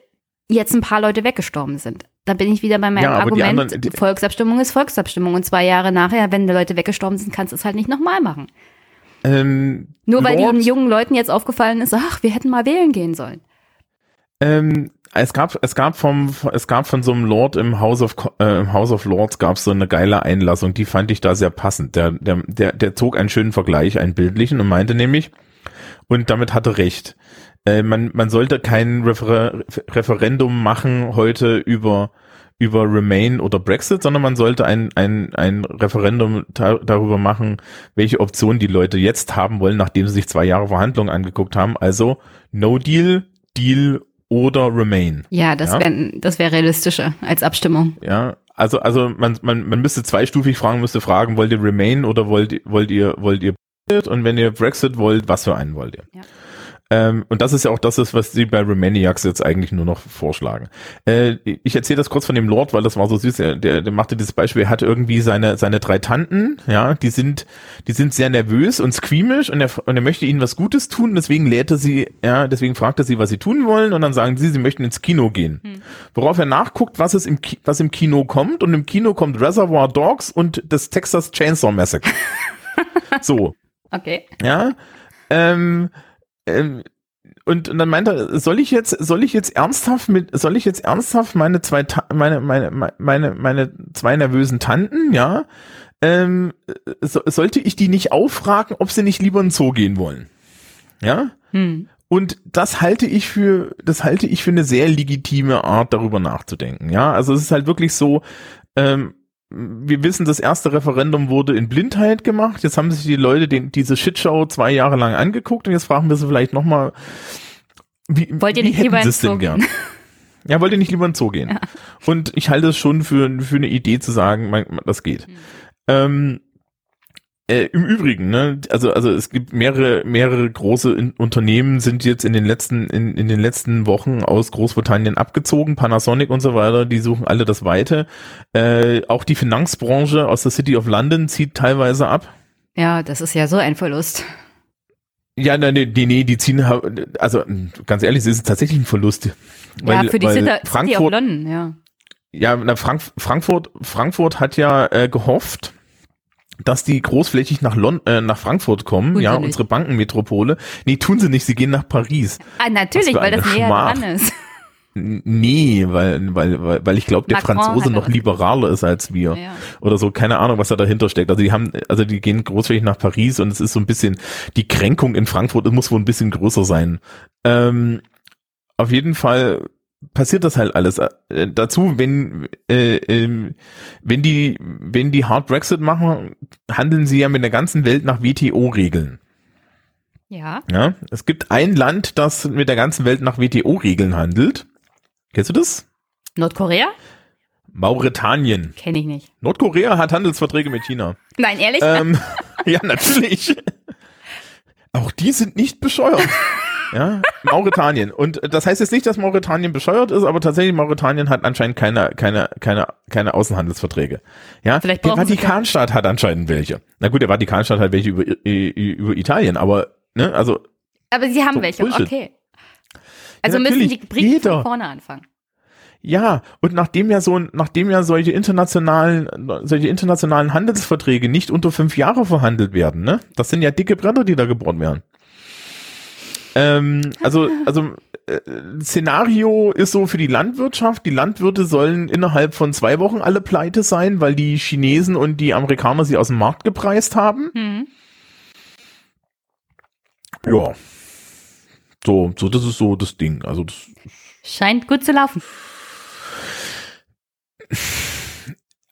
jetzt ein paar Leute weggestorben sind, Da bin ich wieder bei meinem Ja, Argument, anderen- die- Volksabstimmung ist Volksabstimmung. Und zwei Jahre nachher, wenn die Leute weggestorben sind, kannst du es halt nicht nochmal machen. Ähm, Nur weil Lord- den jungen Leuten jetzt aufgefallen ist, ach, wir hätten mal wählen gehen sollen. Ähm, es gab, es gab vom, es gab von so einem Lord im House of, äh, im House of Lords gab es so eine geile Einlassung, die fand ich da sehr passend. Der, der, der, der zog einen schönen Vergleich, einen bildlichen und meinte nämlich, und damit hatte recht, äh, man, man sollte kein Refer Referendum machen heute über, über Remain oder Brexit, sondern man sollte ein, ein, ein Referendum da, darüber machen, welche Option die Leute jetzt haben wollen, nachdem sie sich zwei Jahre Verhandlungen angeguckt haben. Also No Deal, Deal oder Remain. Ja, das Ja. wäre das wär realistischer als Abstimmung. Ja, also also man man man müsste zweistufig fragen, müsste fragen, wollt ihr Remain oder wollt ihr wollt ihr wollt ihr Brexit und wenn ihr Brexit wollt, was für einen wollt ihr? Ja. Ähm, und das ist ja auch das, ist, was sie bei Remaniacs jetzt eigentlich nur noch vorschlagen. Äh, ich erzähle das kurz von dem Lord, weil das war so süß. Der, der, machte dieses Beispiel. Er hatte irgendwie seine seine drei Tanten, ja, die sind die sind sehr nervös und squeamish und er und er möchte ihnen was Gutes tun. Deswegen er sie, ja, deswegen fragt er sie, was sie tun wollen und dann sagen sie, sie möchten ins Kino gehen. Worauf er nachguckt, was es im was im Kino kommt und im Kino kommt Reservoir Dogs und das Texas Chainsaw Massacre. so, Okay. ja. Ähm, ähm, und, und dann meint er, soll ich jetzt, soll ich jetzt ernsthaft mit, soll ich jetzt ernsthaft meine zwei, Ta meine, meine, meine, meine zwei nervösen Tanten, ja, ähm, so, sollte ich die nicht auffragen, ob sie nicht lieber in den Zoo gehen wollen? Ja? Hm. Und das halte ich für, das halte ich für eine sehr legitime Art, darüber nachzudenken. Ja, also es ist halt wirklich so, ähm, wir wissen, das erste Referendum wurde in Blindheit gemacht. Jetzt haben sich die Leute den, diese Shitshow zwei Jahre lang angeguckt und jetzt fragen wir sie vielleicht nochmal, wie, Wollt ihr wie nicht hätten lieber sie es denn gern? Ja, wollt ihr nicht lieber ins Zoo gehen? Und ich halte es schon für, für eine Idee zu sagen, man, das geht. Hm. Ähm, äh, Im Übrigen, ne, also also es gibt mehrere mehrere große in Unternehmen sind jetzt in den letzten in, in den letzten Wochen aus Großbritannien abgezogen, Panasonic und so weiter, die suchen alle das Weite. Äh, auch die Finanzbranche aus der City of London zieht teilweise ab. Ja, das ist ja so ein Verlust. Ja, nein, nee, nee, die ziehen, also ganz ehrlich, es ist tatsächlich ein Verlust. ja, für die weil City, City of Frankfurt, London, ja. ja, na, Frank Frankfurt, Frankfurt hat ja äh, gehofft, dass die großflächig nach Lon äh, nach Frankfurt kommen, Tun ja, unsere Bankenmetropole. Nee, tun sie nicht, sie gehen nach Paris. Ah, natürlich, weil das näher dran ist. Nee, weil, weil, weil, weil ich glaube, der Macron Franzose noch liberaler ist als wir. Ja. Oder so, keine Ahnung, was da dahinter steckt. Also die haben, also die gehen großflächig nach Paris und es ist so ein bisschen, die Kränkung in Frankfurt muss wohl ein bisschen größer sein. Ähm, auf jeden Fall passiert das halt alles. Äh, dazu, wenn, äh, ähm, wenn die, wenn die Hard Brexit machen, handeln sie ja mit der ganzen Welt nach WTO-Regeln. Ja. Ja, es gibt ein Land, das mit der ganzen Welt nach WTO-Regeln handelt. Kennst du das? Nordkorea? Mauretanien. Kenne ich nicht. Nordkorea hat Handelsverträge mit China. Nein, ehrlich? Ähm, ja, natürlich. Auch die sind nicht bescheuert. Ja, Mauretanien. Und das heißt jetzt nicht, dass Mauretanien bescheuert ist, aber tatsächlich Mauretanien hat anscheinend keine, keine, keine, keine Außenhandelsverträge. Ja, Vielleicht der Vatikanstaat hat anscheinend welche. Na gut, der Vatikanstaat hat welche über, über Italien, aber, ne, also, Aber sie haben so welche, Bullshit. okay. Also müssen natürlich, die Briten jeder. von vorne anfangen. Ja, und nachdem ja so, nachdem ja solche internationalen, solche internationalen Handelsverträge nicht unter fünf Jahre verhandelt werden, ne? Das sind ja dicke Bretter, die da gebohrt werden. Ähm, also, also äh, Szenario ist so für die Landwirtschaft. Die Landwirte sollen innerhalb von zwei Wochen alle pleite sein, weil die Chinesen und die Amerikaner sie aus dem Markt gepreist haben. Hm. Ja. So, so, das ist so das Ding. Also das Scheint gut zu laufen.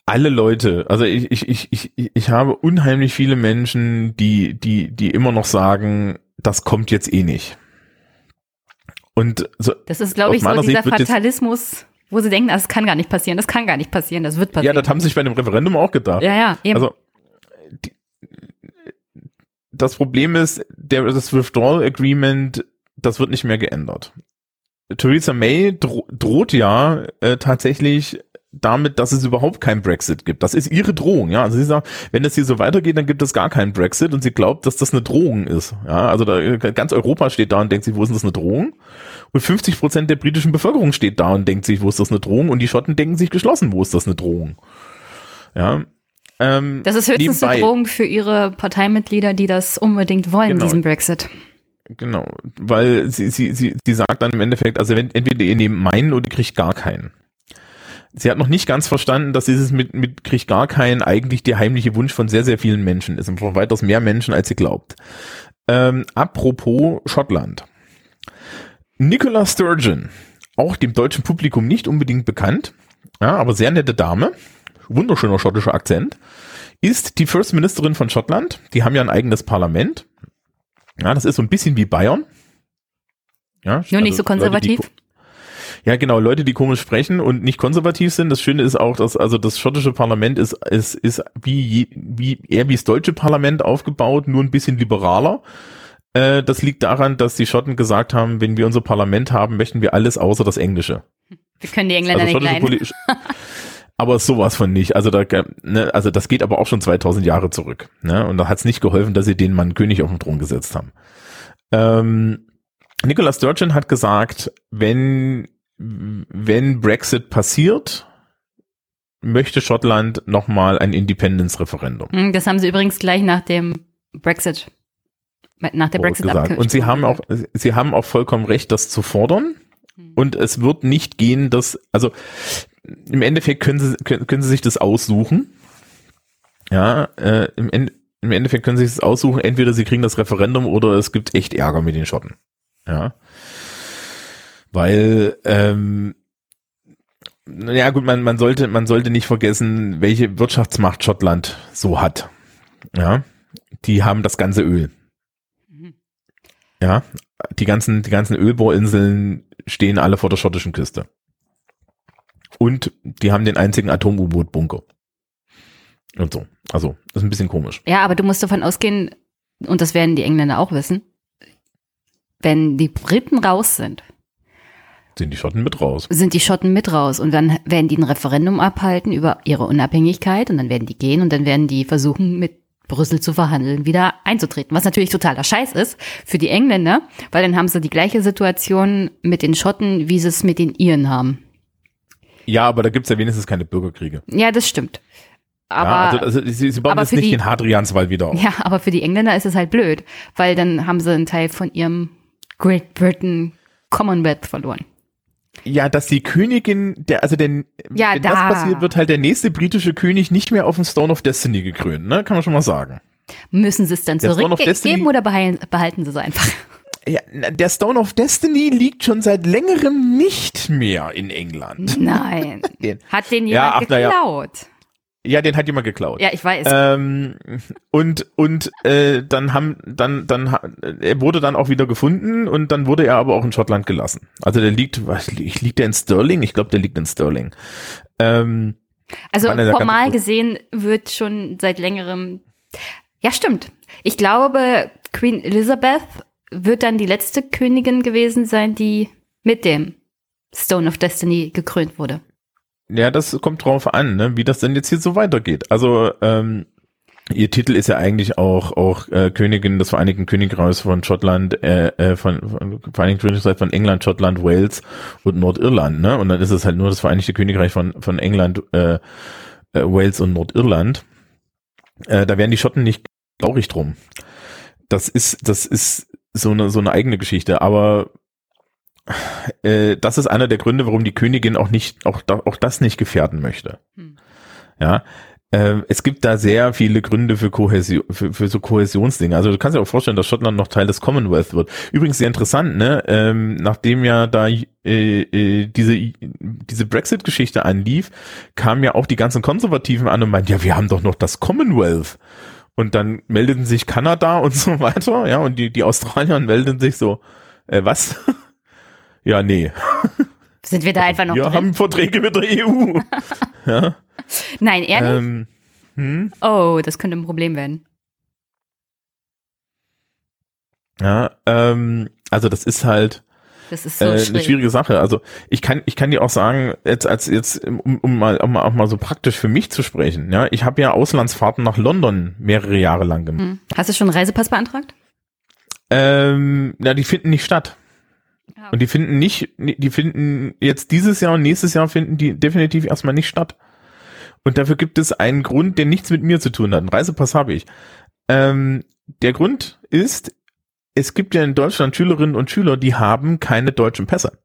alle Leute, also ich, ich, ich, ich, ich habe unheimlich viele Menschen, die, die, die immer noch sagen, das kommt jetzt eh nicht. Und so, Das ist, glaube ich, so dieser Sicht jetzt- Fatalismus, wo sie denken, das kann gar nicht passieren, das kann gar nicht passieren, das wird ja, passieren. das haben sie sich bei dem Referendum auch gedacht. ja, ja, eben. Also, die, das Problem ist, der, das Withdrawal Agreement, das wird nicht mehr geändert. Theresa May dro droht ja äh, tatsächlich damit, dass es überhaupt keinen Brexit gibt. Das ist ihre Drohung, ja. Also sie sagt, wenn das hier so weitergeht, dann gibt es gar keinen Brexit und sie glaubt, dass das eine Drohung ist. Ja, also da, ganz Europa steht da und denkt sich, wo ist das eine Drohung? Und 50 Prozent der britischen Bevölkerung steht da und denkt sich, wo ist das eine Drohung? Und die Schotten denken sich geschlossen, wo ist das eine Drohung? Ja. Ähm, Das ist höchstens eine nebenbei- Drohung für ihre Parteimitglieder, die das unbedingt wollen, Genau. diesen Brexit. Genau, weil sie, sie, sie, sie sagt dann im Endeffekt, also wenn, entweder ihr nehmt meinen oder ihr kriegt gar keinen. Sie hat noch nicht ganz verstanden, dass dieses mit, mit kriegt gar keinen eigentlich der heimliche Wunsch von sehr, sehr vielen Menschen ist und von weitaus mehr Menschen, als sie glaubt. Ähm, apropos Schottland. Nicola Sturgeon, auch dem deutschen Publikum nicht unbedingt bekannt, ja, aber sehr nette Dame, wunderschöner schottischer Akzent, ist die First Ministerin von Schottland. Die haben ja ein eigenes Parlament. Ja, das ist so ein bisschen wie Bayern. Ja, Nur nicht so also Leute, die konservativ. ko- ja, genau, Leute, die komisch sprechen und nicht konservativ sind. Das Schöne ist auch, dass also das schottische Parlament ist, ist, ist wie, wie eher wie das deutsche Parlament aufgebaut, nur ein bisschen liberaler. Äh, das liegt daran, dass die Schotten gesagt haben, wenn wir unser Parlament haben, möchten wir alles außer das Englische. Wir können die Engländer Also nicht leiden. Aber sowas von nicht. Also da, ne, also das geht aber auch schon 2000 Jahre zurück. Ne? Und da hat es nicht geholfen, dass sie den Mann König auf den Thron gesetzt haben. Ähm, Nicola Sturgeon hat gesagt, wenn wenn Brexit passiert, möchte Schottland nochmal ein Independence-Referendum. Hm, Das haben sie übrigens gleich nach dem Brexit, nach der brexit gesagt. Und sie haben auch, sie haben auch vollkommen recht, das zu fordern. Hm. Und es wird nicht gehen, dass, also im Endeffekt können sie, können, können sie sich das aussuchen. Ja, äh, im, End, im Endeffekt können sie sich das aussuchen. Entweder sie kriegen das Referendum oder es gibt echt Ärger mit den Schotten. Ja. Weil, ähm, ja gut, man, man sollte, man sollte nicht vergessen, welche Wirtschaftsmacht Schottland so hat. Ja. Die haben das ganze Öl. Ja, die ganzen, die ganzen Ölbohrinseln stehen alle vor der schottischen Küste. Und die haben den einzigen Atom-U-Boot-Bunker. Und so. Also, ist ein bisschen komisch. Ja, aber du musst davon ausgehen, und das werden die Engländer auch wissen, wenn die Briten raus sind, Sind die Schotten mit raus. sind die Schotten mit raus und dann werden die ein Referendum abhalten über ihre Unabhängigkeit und dann werden die gehen und dann werden die versuchen, mit Brüssel zu verhandeln, wieder einzutreten. Was natürlich totaler Scheiß ist für die Engländer, weil dann haben sie die gleiche Situation mit den Schotten, wie sie es mit den Iren haben. Ja, aber da gibt's ja wenigstens keine Bürgerkriege. Ja, das stimmt. Aber, ja, also, also sie, sie bauen jetzt nicht die- den Hadrianswall wieder auf. ja, aber für die Engländer ist es halt blöd, weil dann haben sie einen Teil von ihrem Great Britain Commonwealth verloren. Ja, dass die Königin, der, also der, Ja, wenn da. das passiert, wird halt der nächste britische König nicht mehr auf dem Stone of Destiny gekrönt, ne? Kann man schon mal sagen. Müssen sie es dann zurückgeben oder behalten, sie es einfach? Ja, der Stone of Destiny liegt schon seit längerem nicht mehr in England. Nein. Hat den Ja, jemand ach, na ja. Ja, den hat jemand geklaut. Ja, ich weiß. Ähm, und und äh, dann haben dann dann er wurde dann auch wieder gefunden und dann wurde er aber auch in Schottland gelassen. Also der liegt, was liegt der in Stirling? Ich glaube, der liegt in Stirling. Ähm, also formal gesehen wird schon seit längerem. Ja, stimmt. Ich glaube, Queen Elizabeth wird dann die letzte Königin gewesen sein, die mit dem Stone of Destiny gekrönt wurde. Ja, das kommt drauf an, ne, wie das denn jetzt hier so weitergeht. Also ähm, ihr Titel ist ja eigentlich auch auch äh, Königin des Vereinigten Königreichs von Schottland, äh, äh, von, von Vereinigten Königreich von England, Schottland, Wales und Nordirland, ne? Und dann ist es halt nur das Vereinigte Königreich von von England, äh, äh, Wales und Nordirland. Äh, da wären die Schotten nicht traurig drum. Das ist das ist so eine so eine eigene Geschichte, aber äh, das ist einer der Gründe, warum die Königin auch nicht, auch, auch das nicht gefährden möchte. Hm. Ja. Ähm, es gibt da sehr viele Gründe für Kohäsion, für, für so Kohäsionsdinge. Also du kannst dir auch vorstellen, dass Schottland noch Teil des Commonwealth wird. Übrigens sehr interessant, ne? Ähm, nachdem ja da äh, äh, diese diese Brexit-Geschichte anlief, kamen ja auch die ganzen Konservativen an und meinten, ja, wir haben doch noch das Commonwealth. Und dann meldeten sich Kanada und so weiter, ja, und die die Australier meldeten sich so, äh, was? Ja, nee. Sind wir da einfach noch Wir drin? haben Verträge mit der EU. ja. Nein, ehrlich? Ähm, hm? oh, das könnte ein Problem werden. Ja, ähm, also das ist halt, Das ist so äh, eine schwierig. schwierige Sache. Also ich kann, ich kann dir auch sagen, jetzt als jetzt, um, um mal, um mal auch mal so praktisch für mich zu sprechen. Ja, ich habe ja Auslandsfahrten nach London mehrere Jahre lang gemacht. Hm. Hast du schon einen Reisepass beantragt? Ähm, ja, die finden nicht statt. Und die finden nicht, die finden jetzt dieses Jahr und nächstes Jahr finden die definitiv erstmal nicht statt. Und dafür gibt es einen Grund, der nichts mit mir zu tun hat. Einen Reisepass habe ich. Ähm, der Grund ist, es gibt ja in Deutschland Schülerinnen und Schüler, die haben keine deutschen Pässe.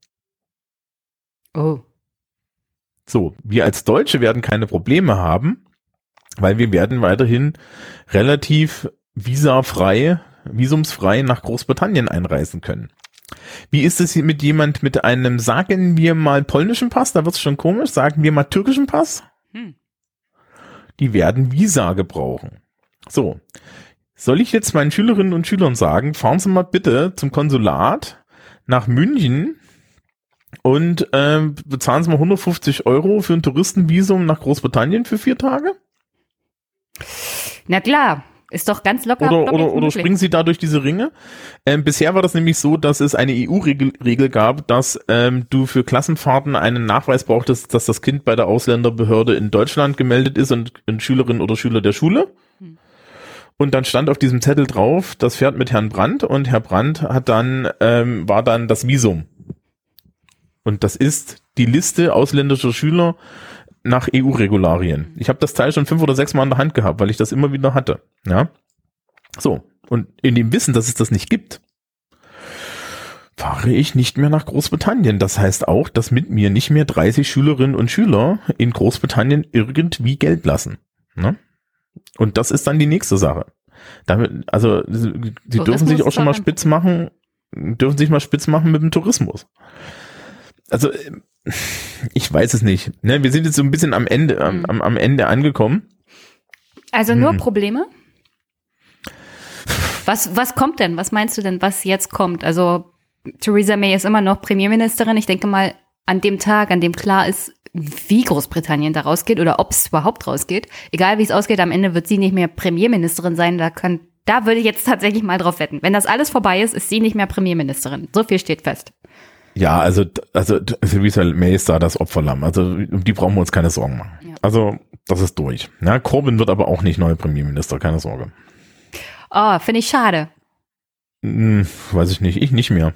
Oh. So, wir als Deutsche werden keine Probleme haben, weil wir werden weiterhin relativ visafrei, visumsfrei nach Großbritannien einreisen können. Wie ist es hier mit jemand mit einem, sagen wir mal, polnischen Pass? Da wird's schon komisch. Sagen wir mal türkischen Pass? Hm. Die werden Visa gebrauchen. So. Soll ich jetzt meinen Schülerinnen und Schülern sagen, fahren Sie mal bitte zum Konsulat nach München und ähm, bezahlen Sie mal 150 Euro für ein Touristenvisum nach Großbritannien für vier Tage? Na klar, ist doch ganz locker. Oder, oder, oder springen Sie da durch diese Ringe? Ähm, bisher war das nämlich so, dass es eine EU-Regel Regel gab, dass ähm, du für Klassenfahrten einen Nachweis brauchtest, dass das Kind bei der Ausländerbehörde in Deutschland gemeldet ist und ein Schülerin oder Schüler der Schule. Hm. Und dann stand auf diesem Zettel drauf, das fährt mit Herrn Brandt und Herr Brandt hat dann, ähm, war dann das Visum. Und das ist die Liste ausländischer Schüler nach EU-Regularien. Ich habe das Teil schon fünf oder sechs Mal in der Hand gehabt, weil ich das immer wieder hatte. Ja. So. Und in dem Wissen, dass es das nicht gibt, fahre ich nicht mehr nach Großbritannien. Das heißt auch, dass mit mir nicht mehr 30 Schülerinnen und Schüler in Großbritannien irgendwie Geld lassen. Ne? Und das ist dann die nächste Sache. Damit, also, sie dürfen Tourismus sich auch schon mal spitz machen, dürfen sich mal spitz machen mit dem Tourismus. Also, ich weiß es nicht. Ne, wir sind jetzt so ein bisschen am Ende, am, am, am Ende angekommen. Also nur Hm. Probleme? Was, was kommt denn? Was meinst du denn, was jetzt kommt? Also Theresa May ist immer noch Premierministerin. Ich denke mal, an dem Tag, an dem klar ist, wie Großbritannien da rausgeht oder ob es überhaupt rausgeht, egal wie es ausgeht, am Ende wird sie nicht mehr Premierministerin sein. Da kann, da würde ich jetzt tatsächlich mal drauf wetten. Wenn das alles vorbei ist, ist sie nicht mehr Premierministerin. So viel steht fest. Ja, also, also Theresa May ist da das Opferlamm. Also um die brauchen wir uns keine Sorgen machen. Ja. Also das ist durch. Ja, Corbyn wird aber auch nicht neuer Premierminister, keine Sorge. Oh, finde ich schade. Hm, weiß ich nicht, ich nicht mehr.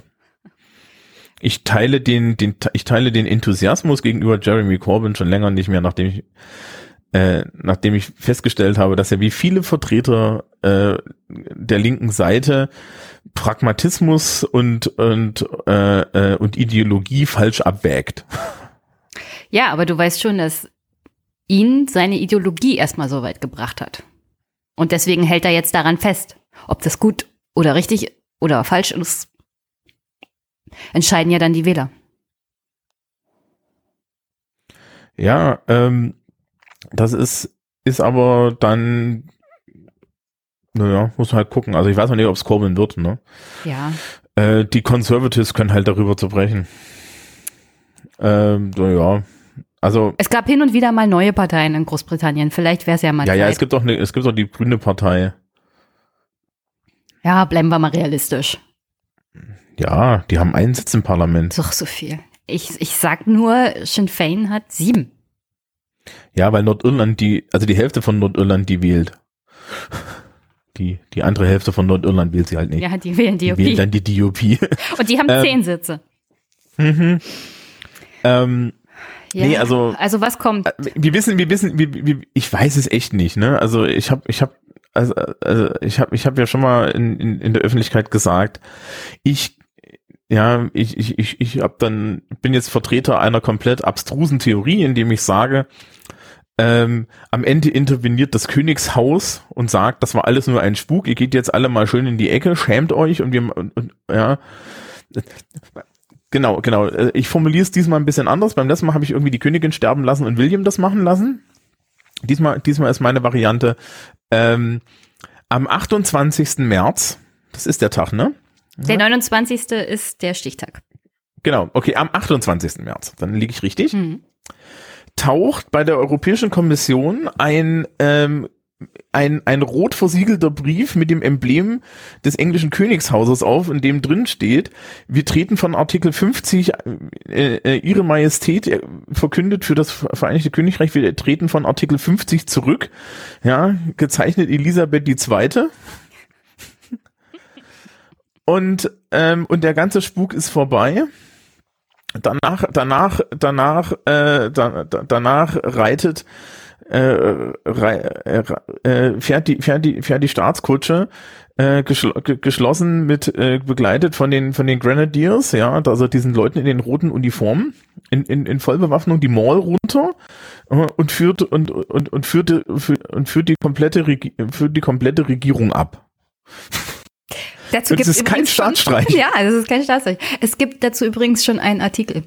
Ich teile den, den, ich teile den Enthusiasmus gegenüber Jeremy Corbyn schon länger nicht mehr, nachdem ich, äh, nachdem ich festgestellt habe, dass er wie viele Vertreter äh, der linken Seite Pragmatismus und und äh, äh, und Ideologie falsch abwägt. Ja, aber du weißt schon, dass ihn seine Ideologie erstmal so weit gebracht hat. Und deswegen hält er jetzt daran fest. Ob das gut oder richtig oder falsch ist, entscheiden ja dann die Wähler. Ja, ähm, das ist ist aber dann naja, muss man halt gucken. Also ich weiß noch nicht, ob es Corbyn wird, ne? Ja. Äh, die Conservatives können halt darüber zerbrechen. Ähm, so, ja. Also, Es gab hin und wieder mal neue Parteien in Großbritannien. Vielleicht wäre es ja mal ja, ja, Zeit. es gibt auch eine, es gibt auch die Grüne Partei. ja, bleiben wir mal realistisch. Ja, die haben einen Sitz im Parlament. Doch so viel. Ich, ich sag nur, Sinn Fein hat sieben. Ja, weil Nordirland die, also die Hälfte von Nordirland die wählt. Die, die andere Hälfte von Nordirland wählt sie halt nicht. Ja, die wählen die DOP. wählt dann die DUP. Und die haben Ähm, zehn Sitze. mhm. ähm, Ja. nee, also- Also was kommt? wir wissen, wir wissen, wir, wir, ich weiß es echt nicht, ne? Also ich habe, ich habe, also, also ich habe, ich habe ja schon mal in, in, in der Öffentlichkeit gesagt, ich, ja, ich, ich, ich, ich habe dann bin jetzt Vertreter einer komplett abstrusen Theorie, indem ich sage, ähm, am Ende interveniert das Königshaus und sagt, das war alles nur ein Spuk, ihr geht jetzt alle mal schön in die Ecke, schämt euch und wir, und, und, ja. Genau, genau. Äh, Ich formuliere es diesmal ein bisschen anders. Beim letzten Mal habe ich irgendwie die Königin sterben lassen und William das machen lassen. Diesmal, diesmal ist meine Variante ähm, am 28. März, das ist der Tag, ne? Der 29. ist der Stichtag. Genau, okay, am 28. März, dann liege ich richtig. Mhm. Taucht bei der Europäischen Kommission ein ähm, ein, ein rot versiegelter Brief mit dem Emblem des englischen Königshauses auf, in dem drin steht, wir treten von Artikel 50, äh, äh, Ihre Majestät äh, verkündet für das Vereinigte Königreich, wir treten von Artikel 50 zurück, ja, gezeichnet Elisabeth II. Und, ähm, und der ganze Spuk ist vorbei. Danach, danach, danach, äh, da, da, danach reitet äh, rei- äh, äh, fährt die fährt die fährt die Staatskutsche äh, geschl ge- geschlossen mit äh, begleitet von den von den Grenadiers ja also diesen Leuten in den roten Uniformen in, in, in Vollbewaffnung die Mall runter äh, und führt und und und führte für, und führt die komplette Regi führt die komplette Regierung ab Dazu gibt's ist kein schon- Staatsstreich. Ja, das ist kein Staatsstreich. Es gibt dazu übrigens schon einen Artikel.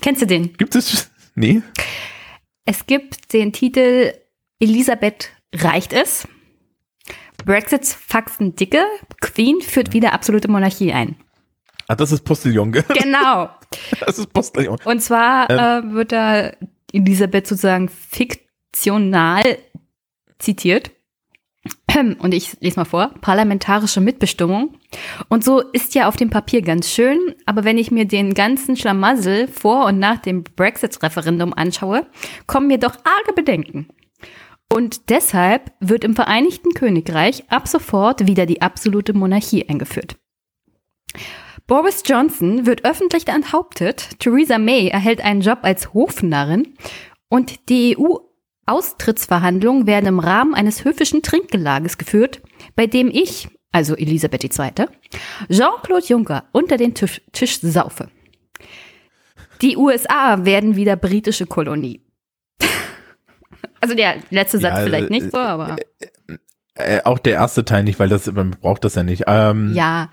Kennst du den? gibt es nee Es gibt den Titel Elisabeth reicht es. Brexits Faxen dicke. Queen führt wieder absolute Monarchie ein. ah das ist Postillon gell? Genau. das ist Postillon Und zwar Ähm. äh, wird da Elisabeth sozusagen fiktional zitiert. Und ich lese mal vor. Parlamentarische Mitbestimmung. Und so ist ja auf dem Papier ganz schön, aber wenn ich mir den ganzen Schlamassel vor und nach dem Brexit-Referendum anschaue, kommen mir doch arge Bedenken. Und deshalb wird im Vereinigten Königreich ab sofort wieder die absolute Monarchie eingeführt. Boris Johnson wird öffentlich enthauptet, Theresa May erhält einen Job als Hofnarrin und die EU-Austrittsverhandlungen werden im Rahmen eines höfischen Trinkgelages geführt, bei dem ich, also Elisabeth II., Jean-Claude Juncker unter den Tisch, Tisch saufe. Die USA werden wieder britische Kolonie. Also der letzte Satz Ja, vielleicht äh, nicht so, aber äh, auch der erste Teil nicht weil das man braucht das ja nicht ähm, ja.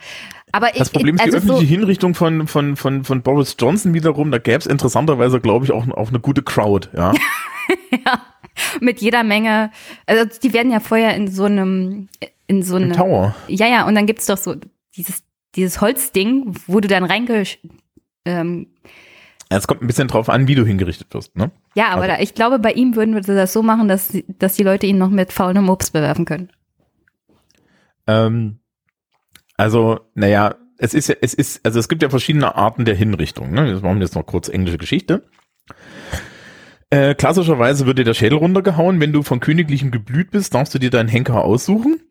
Aber Das ich, Problem ist die also öffentliche so, Hinrichtung von, von, von, von Boris Johnson wiederum. Da gäbe es interessanterweise, glaube ich, auch, auch eine gute Crowd. Ja. mit jeder Menge, also die werden ja vorher in so einem, in so einem, Tower. ja, ja, und dann gibt's doch so dieses, dieses Holzding, wo du dann reinge, ähm, Es kommt ein bisschen drauf an, wie du hingerichtet wirst. Ne? ja, aber Also- da, ich glaube, bei ihm würden wir das so machen, dass, dass die Leute ihn noch mit faulem Obst bewerfen können. Ähm, also, naja, es ist ja, es ist, also es gibt ja verschiedene Arten der Hinrichtung. Ne? Wir machen jetzt noch kurz englische Geschichte. Äh, klassischerweise wird dir der Schädel runtergehauen. Wenn du von königlichem Geblüt bist, darfst du dir deinen Henker aussuchen.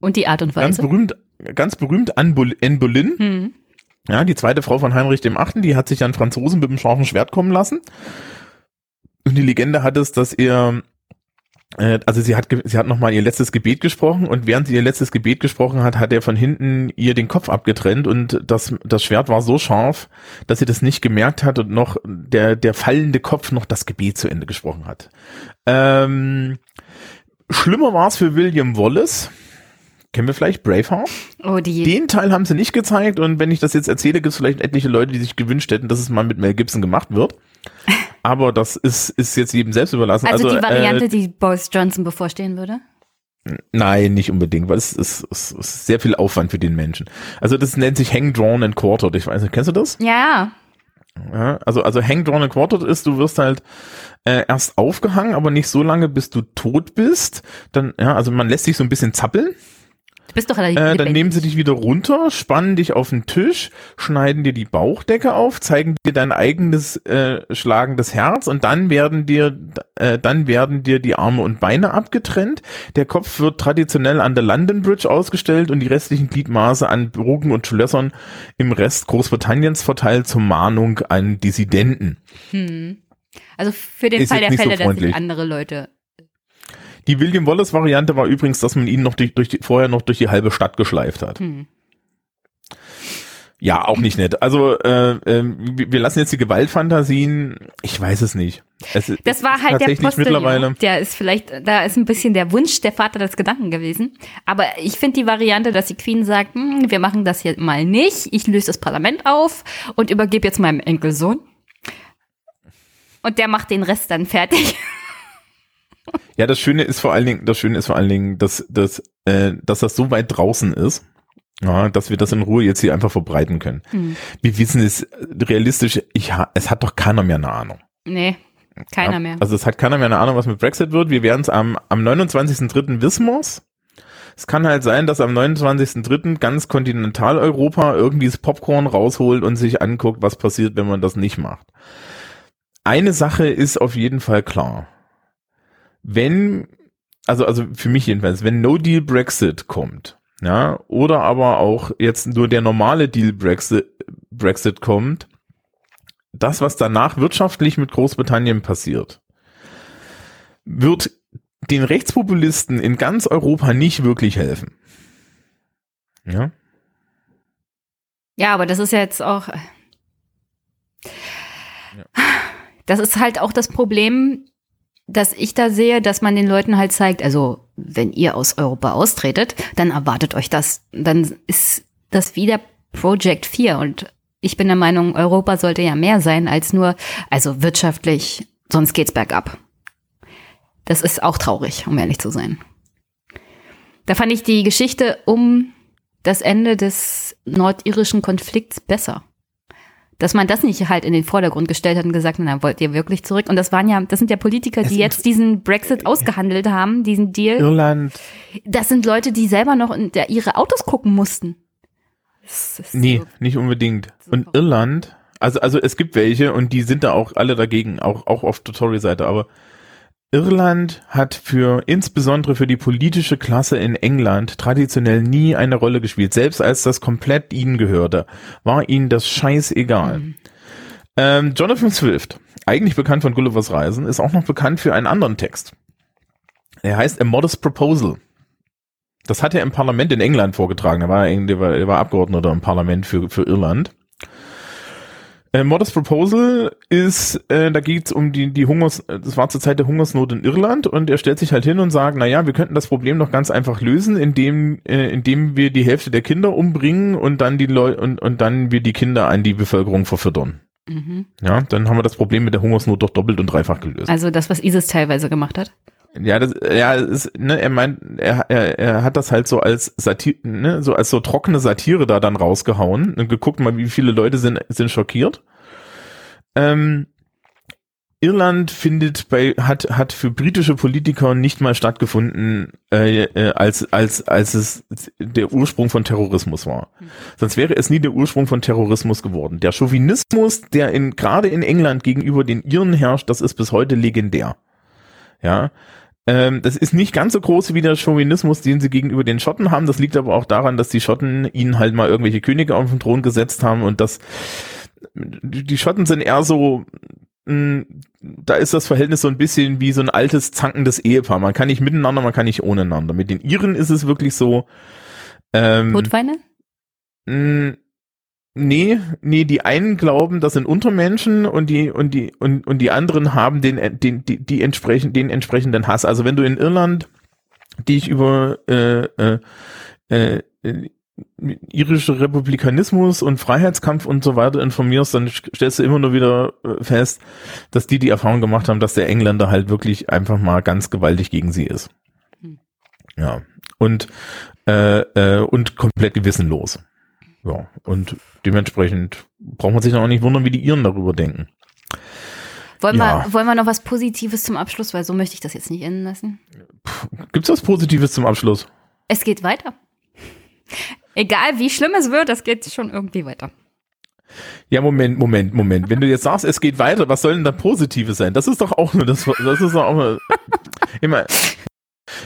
Und die Art und Ganz Weise. berühmt, ganz berühmt Anne Boleyn-. Hm. Ja, die zweite Frau von Heinrich dem Achten, die hat sich an Franzosen mit dem scharfen Schwert kommen lassen. Und die Legende hat es, dass er, also sie hat, sie hat nochmal ihr letztes Gebet gesprochen und während sie ihr letztes Gebet gesprochen hat, hat er von hinten ihr den Kopf abgetrennt und das, das Schwert war so scharf, dass sie das nicht gemerkt hat und noch der, der fallende Kopf noch das Gebet zu Ende gesprochen hat. Ähm, schlimmer war es für William Wallace. Kennen wir vielleicht Braveheart? Oh, die, Den Teil haben sie nicht gezeigt und wenn ich das jetzt erzähle, gibt es vielleicht etliche Leute, die sich gewünscht hätten, dass es mal mit Mel Gibson gemacht wird. Aber das ist, ist jetzt jedem selbst überlassen. also, Also, die Variante, äh, die Boris Johnson bevorstehen würde. nein, nicht unbedingt, weil es ist, es ist sehr viel Aufwand für den Menschen. Also das nennt sich Hang Drawn and Quartered. Ich weiß nicht, kennst du das? Ja, Ja, also, also Hang Drawn and Quartered ist, du wirst halt äh, erst aufgehangen, aber nicht so lange, bis du tot bist. Dann, ja, also man lässt sich so ein bisschen zappeln. Du bist doch Äh, dann lebendig. nehmen sie dich wieder runter, spannen dich auf den Tisch, schneiden dir die Bauchdecke auf, zeigen dir dein eigenes äh, schlagendes Herz und dann werden dir äh, dann werden dir die Arme und Beine abgetrennt. Der Kopf wird traditionell an der London Bridge ausgestellt und die restlichen Gliedmaße an Burgen und Schlössern im Rest Großbritanniens verteilt zur Mahnung an Dissidenten. Also für den Ist Fall der nicht so Fälle, dass sich andere Leute. Die William Wallace Variante war übrigens, dass man ihn noch durch, durch die, vorher noch durch die halbe Stadt geschleift hat. Hm. Ja, auch nicht nett. Also äh, ähm, wir lassen jetzt die Gewaltfantasien. Ich weiß es nicht. Es, Das war halt der Postillon. mittlerweile. Der ist vielleicht, da ist ein bisschen der Wunsch der Vater des Gedanken gewesen. Aber ich finde die Variante, dass die Queen sagt, hm, wir machen das hier mal nicht. Ich löse das Parlament auf und übergebe jetzt meinem Enkelsohn. Und der macht den Rest dann fertig. Ja, das Schöne ist vor allen Dingen, das Schöne ist vor allen Dingen, dass, dass, äh, dass das so weit draußen ist. Ja, dass wir das in Ruhe jetzt hier einfach verbreiten können. Hm. Wir wissen es realistisch, ich ha es hat doch keiner mehr eine Ahnung. Nee. Keiner ja, mehr. Also es hat keiner mehr eine Ahnung, was mit Brexit wird. Wir werden es am, am 29.03. wissen wir's. Es kann halt sein, dass am 29.03. ganz Kontinentaleuropa irgendwie das Popcorn rausholt und sich anguckt, was passiert, wenn man das nicht macht. Eine Sache ist auf jeden Fall klar. Wenn, also, also für mich jedenfalls, wenn No Deal Brexit kommt, ja, oder aber auch jetzt nur der normale Deal Brexit, Brexit kommt, das, was danach wirtschaftlich mit Großbritannien passiert, wird den Rechtspopulisten in ganz Europa nicht wirklich helfen. Ja. Ja, aber das ist ja jetzt auch. Das ist halt auch das Problem, dass ich da sehe, dass man den Leuten halt zeigt, also wenn ihr aus Europa austretet, dann erwartet euch das. Dann ist das wieder Project 4 und ich bin der Meinung, Europa sollte ja mehr sein als nur, also wirtschaftlich, sonst geht's bergab. Das ist auch traurig, um ehrlich zu sein. Da fand ich die Geschichte um das Ende des nordirischen Konflikts besser. Dass man das nicht halt in den Vordergrund gestellt hat und gesagt, na, wollt ihr wirklich zurück? Und das waren ja, das sind ja Politiker, die jetzt diesen Brexit ausgehandelt haben, diesen Deal. Irland. Das sind Leute, die selber noch in der, ihre Autos gucken mussten. Nee, so- nicht unbedingt. so Und. Irland, also, also es gibt welche und die sind da auch alle dagegen, auch, auch auf der Tory-Seite, aber Irland hat für, insbesondere für die politische Klasse in England traditionell nie eine Rolle gespielt. Selbst als das komplett ihnen gehörte, war ihnen das scheißegal. Ähm, Jonathan Swift, eigentlich bekannt von Gullivers Reisen, ist auch noch bekannt für einen anderen Text. Er heißt A Modest Proposal. Das hat er im Parlament in England vorgetragen. Er war, er war Abgeordneter im Parlament für, für Irland. Äh, Modest Proposal ist, äh, da geht's um die, die Hungers, das war zur Zeit der Hungersnot in Irland und er stellt sich halt hin und sagt, na ja, wir könnten das Problem doch ganz einfach lösen, indem, äh, indem wir die Hälfte der Kinder umbringen und dann die Leute und, und dann wir die Kinder an die Bevölkerung verfüttern. Mhm. Ja, dann haben wir das Problem mit der Hungersnot doch doppelt und dreifach gelöst. Also das, was ISIS teilweise gemacht hat. Ja, das, ja, ist, ne, er meint, er, er, er hat das halt so als Satir, ne, so als so trockene Satire da dann rausgehauen und geguckt mal, wie viele Leute sind, sind schockiert. Ähm, Irland findet bei, hat, hat für britische Politiker nicht mal stattgefunden, äh, äh, als, als, als es der Ursprung von Terrorismus war. Sonst wäre es nie der Ursprung von Terrorismus geworden. Der Chauvinismus, der in, gerade in England gegenüber den Iren herrscht, das ist bis heute legendär. Ja, ähm, das ist nicht ganz so groß wie der Chauvinismus, den sie gegenüber den Schotten haben. Das liegt aber auch daran, dass die Schotten ihnen halt mal irgendwelche Könige auf den Thron gesetzt haben und das, die Schotten sind eher so, mh, da ist das Verhältnis so ein bisschen wie so ein altes, zankendes Ehepaar. Man kann nicht miteinander, man kann nicht ohneinander. Mit den Iren ist es wirklich so, ähm, Todweine? Mm, Nee, nee, die einen glauben, das sind Untermenschen und die und die und, und die anderen haben den den die, die entsprechend den entsprechenden Hass. Also wenn du in Irland dich über äh, äh, äh, irische Republikanismus und Freiheitskampf und so weiter informierst, dann stellst du immer nur wieder äh, fest, dass die die Erfahrung gemacht haben, dass der Engländer halt wirklich einfach mal ganz gewaltig gegen sie ist. Hm. Ja und äh, äh, und komplett gewissenlos. Ja, und dementsprechend braucht man sich dann auch nicht wundern, wie die Iren darüber denken. Wollen, Ja. wir, wollen wir noch was Positives zum Abschluss, weil so möchte ich das jetzt nicht enden lassen. Gibt's was Positives zum Abschluss? Es geht weiter. Egal wie schlimm es wird, es geht schon irgendwie weiter. Ja, Moment, Moment, Moment. Wenn du jetzt sagst, es geht weiter, was soll denn da Positives sein? Das ist doch auch nur das, das ist doch auch nur, immer,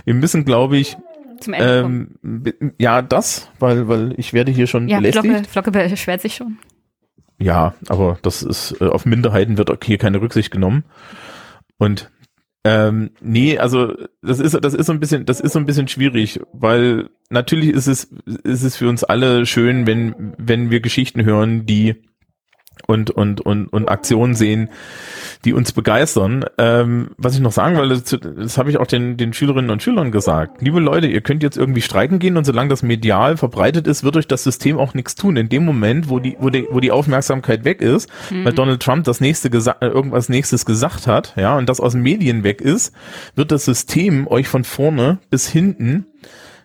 wir müssen, glaube ich, Zum Ende ähm, ja, das, weil, weil ich werde hier schon Ja, belästigt. Flocke, Flocke beschwert sich schon. Ja, aber das ist, äh, auf Minderheiten wird hier keine Rücksicht genommen. Und ähm, nee, also das ist, das ist so ein bisschen, das ist so ein bisschen schwierig, weil natürlich ist es, ist es für uns alle schön, wenn, wenn wir Geschichten hören, die und, und, und, und Aktionen sehen, die uns begeistern. Ähm, was ich noch sagen will, das, das habe ich auch den, den Schülerinnen und Schülern gesagt. Liebe Leute, ihr könnt jetzt irgendwie streiken gehen und solange das medial verbreitet ist, wird euch das System auch nichts tun. In dem Moment, wo die, wo die, wo die Aufmerksamkeit weg ist, weil Donald Trump das nächste gesa- äh, irgendwas nächstes gesagt hat, ja, und das aus den Medien weg ist, wird das System euch von vorne bis hinten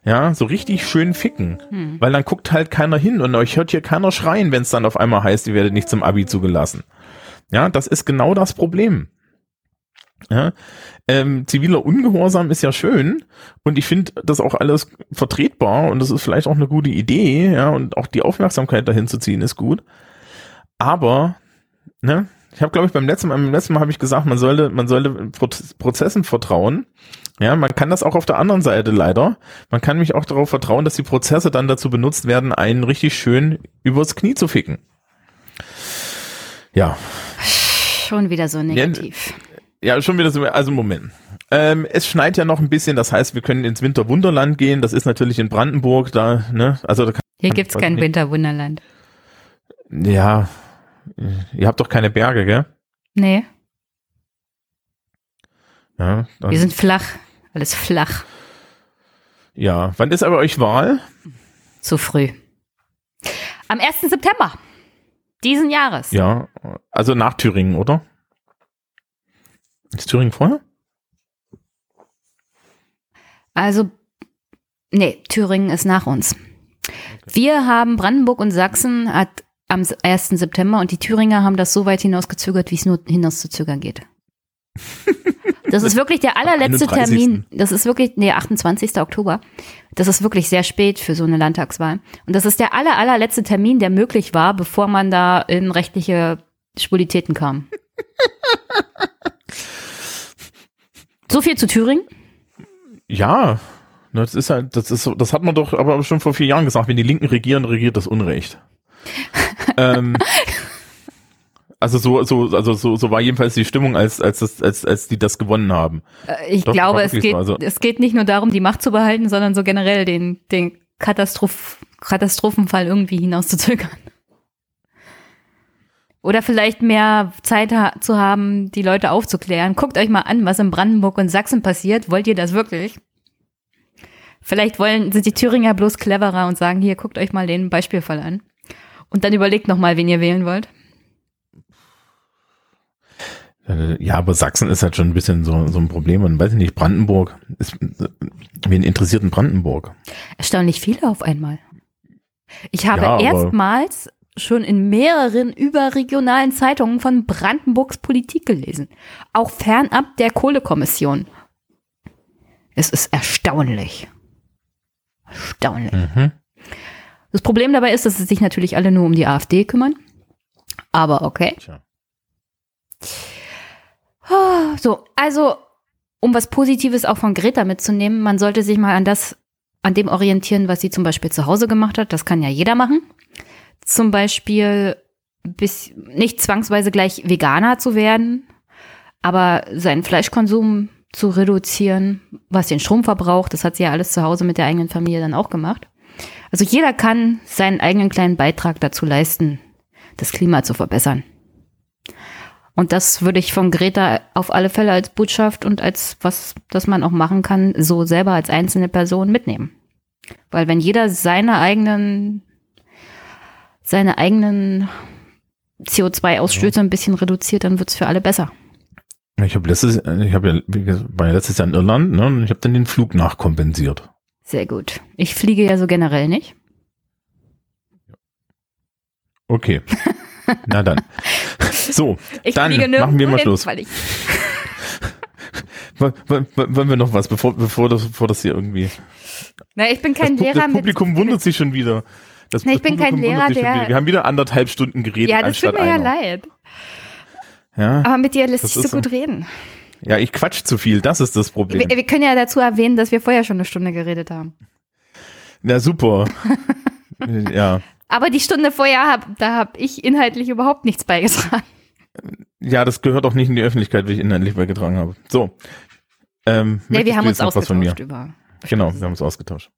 ja, so richtig schön ficken. Weil dann guckt halt keiner hin und euch hört hier keiner schreien, wenn es dann auf einmal heißt, ihr werdet nicht zum Abi zugelassen. Ja, das ist genau das Problem. Ja, ähm, ziviler Ungehorsam ist ja schön und ich finde das auch alles vertretbar und das ist vielleicht auch eine gute Idee, ja, und auch die Aufmerksamkeit dahin zu ziehen ist gut. Aber, ne, ich habe glaube ich beim letzten Mal, beim letzten Mal habe ich gesagt, man sollte, man sollte Proz- Prozessen vertrauen. Ja, man kann das auch auf der anderen Seite leider. Man kann mich auch darauf vertrauen, dass die Prozesse dann dazu benutzt werden, einen richtig schön übers Knie zu ficken. Ja, Schon wieder so negativ. ja, schon wieder so, also Moment. Ähm, es schneit ja noch ein bisschen, das heißt, wir können ins Winterwunderland gehen. Das ist natürlich in Brandenburg, da, ne? Also da kann, Hier gibt's kein Winterwunderland. ja, ihr habt doch keine Berge, gell? Nee, Ja, wir sind flach. Alles flach. ja. Wann ist aber euch Wahl? Zu früh. Am 1. September diesen Jahres. Ja, also nach Thüringen, oder? Ist Thüringen vorher? Also, nee, Thüringen ist nach uns. Wir haben Brandenburg und Sachsen hat am 1. September und die Thüringer haben das so weit hinausgezögert, wie es nur hinauszuzögern geht. Das ist wirklich der allerletzte 31.. Termin. Das ist wirklich, nee, 28. Oktober. Das ist wirklich sehr spät für so eine Landtagswahl. Und das ist der aller, allerletzte Termin, der möglich war, bevor man da in rechtliche Schwulitäten kam. So viel zu Thüringen. Ja. Das ist halt, das ist das hat man doch aber schon vor vier Jahren gesagt, wenn die Linken regieren, regiert das Unrecht. ähm, also so, so, also so, so war jedenfalls die Stimmung, als, als, das, als, als die das gewonnen haben. Äh, Ich Doch, glaube, es geht, so, also- es geht nicht nur darum, die Macht zu behalten, sondern so generell den, den Katastroph Katastrophenfall irgendwie hinauszuzögern. Oder vielleicht mehr Zeit ha zu haben, die Leute aufzuklären. Guckt euch mal an, was in Brandenburg und Sachsen passiert. Wollt ihr das wirklich? Vielleicht wollen, sind die Thüringer bloß cleverer und sagen, hier, guckt euch mal den Beispielfall an. Und dann überlegt noch mal, wen ihr wählen wollt. Äh, Ja, aber Sachsen ist halt schon ein bisschen so, so ein Problem. Und weiß ich nicht, Brandenburg, ist, wen interessiert in Brandenburg? Erstaunlich viele auf einmal. Ich habe Ja, erstmals schon in mehreren überregionalen Zeitungen von Brandenburgs Politik gelesen. Auch fernab der Kohlekommission. Es ist erstaunlich. Erstaunlich. Mhm. Das Problem dabei ist, dass sie sich natürlich alle nur um die AfD kümmern. Aber okay. Tja. So, also, um was Positives auch von Greta mitzunehmen, man sollte sich mal an das, an dem orientieren, was sie zum Beispiel zu Hause gemacht hat. Das kann ja jeder machen. Zum Beispiel bis, nicht zwangsweise gleich Veganer zu werden, aber seinen Fleischkonsum zu reduzieren, was den Strom verbraucht. Das hat sie ja alles zu Hause mit der eigenen Familie dann auch gemacht. Also jeder kann seinen eigenen kleinen Beitrag dazu leisten, das Klima zu verbessern. Und das würde ich von Greta auf alle Fälle als Botschaft und als was, das man auch machen kann, so selber als einzelne Person mitnehmen. Weil wenn jeder seine eigenen, seine eigenen CO2-Ausstöße ein bisschen reduziert, dann wird's für alle besser. Ich habe letztes, ich habe ja, wie gesagt, war ja letztes Jahr in Irland, ne, und ich habe dann den Flug nachkompensiert. Sehr gut. Ich fliege ja so generell nicht. Okay. Na dann. So, Ich dann machen wir mal hin, Schluss. Wollen wir noch was, bevor, bevor, das, bevor das hier irgendwie. na, ich bin kein das, Lehrer das Publikum wundert sich schon wieder. Das, Nee, ich das bin kein Publikum Lehrer, sich schon der-. Wir haben wieder anderthalb Stunden geredet, Ja, das tut mir ja leid. Ja? Aber mit dir lässt sich so ist so. gut reden. ja, ich quatsch zu viel, das ist das Problem. Wir, wir können ja dazu erwähnen, dass wir vorher schon eine Stunde geredet haben. Na super. ja. Aber die Stunde vorher, hab, da habe ich inhaltlich überhaupt nichts beigetragen. Ja, das gehört auch nicht in die Öffentlichkeit, wie ich inhaltlich beigetragen habe. So. Ähm, Nee, wir haben uns ausgetauscht über. Genau, wir haben uns ausgetauscht.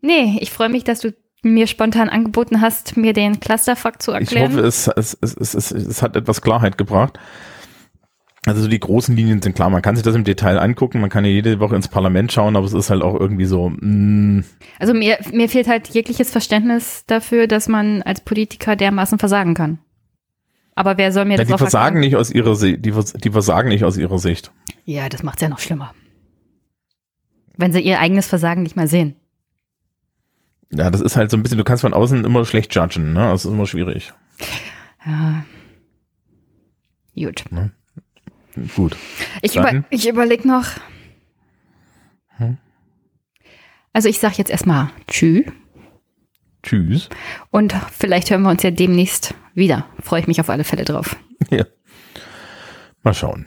Nee, ich freue mich, dass du mir spontan angeboten hast, mir den Clusterfuck zu Ich erklären. hoffe, es, es, es, es, es, es hat etwas Klarheit gebracht. Also so die großen Linien sind klar. Man kann sich das im Detail angucken. Man kann ja jede Woche ins Parlament schauen, aber es ist halt auch irgendwie so, mh, also mir, mir fehlt halt jegliches Verständnis dafür, dass man als Politiker dermaßen versagen kann. Aber wer soll mir ja, das die auch versagen nicht aus ihrer Sicht, die, vers- die versagen nicht aus ihrer Sicht. Ja, das macht's ja noch schlimmer. Wenn sie ihr eigenes Versagen nicht mal sehen. Ja, das ist halt so ein bisschen, du kannst von außen immer schlecht judgen, ne? Das ist immer schwierig. Ja. Gut. Ne? Gut. Ich, über, ich überlege noch. Also ich sage jetzt erstmal Tschü Tschüss. und vielleicht hören wir uns ja demnächst wieder. Freue ich mich auf alle Fälle drauf. Ja. Mal schauen.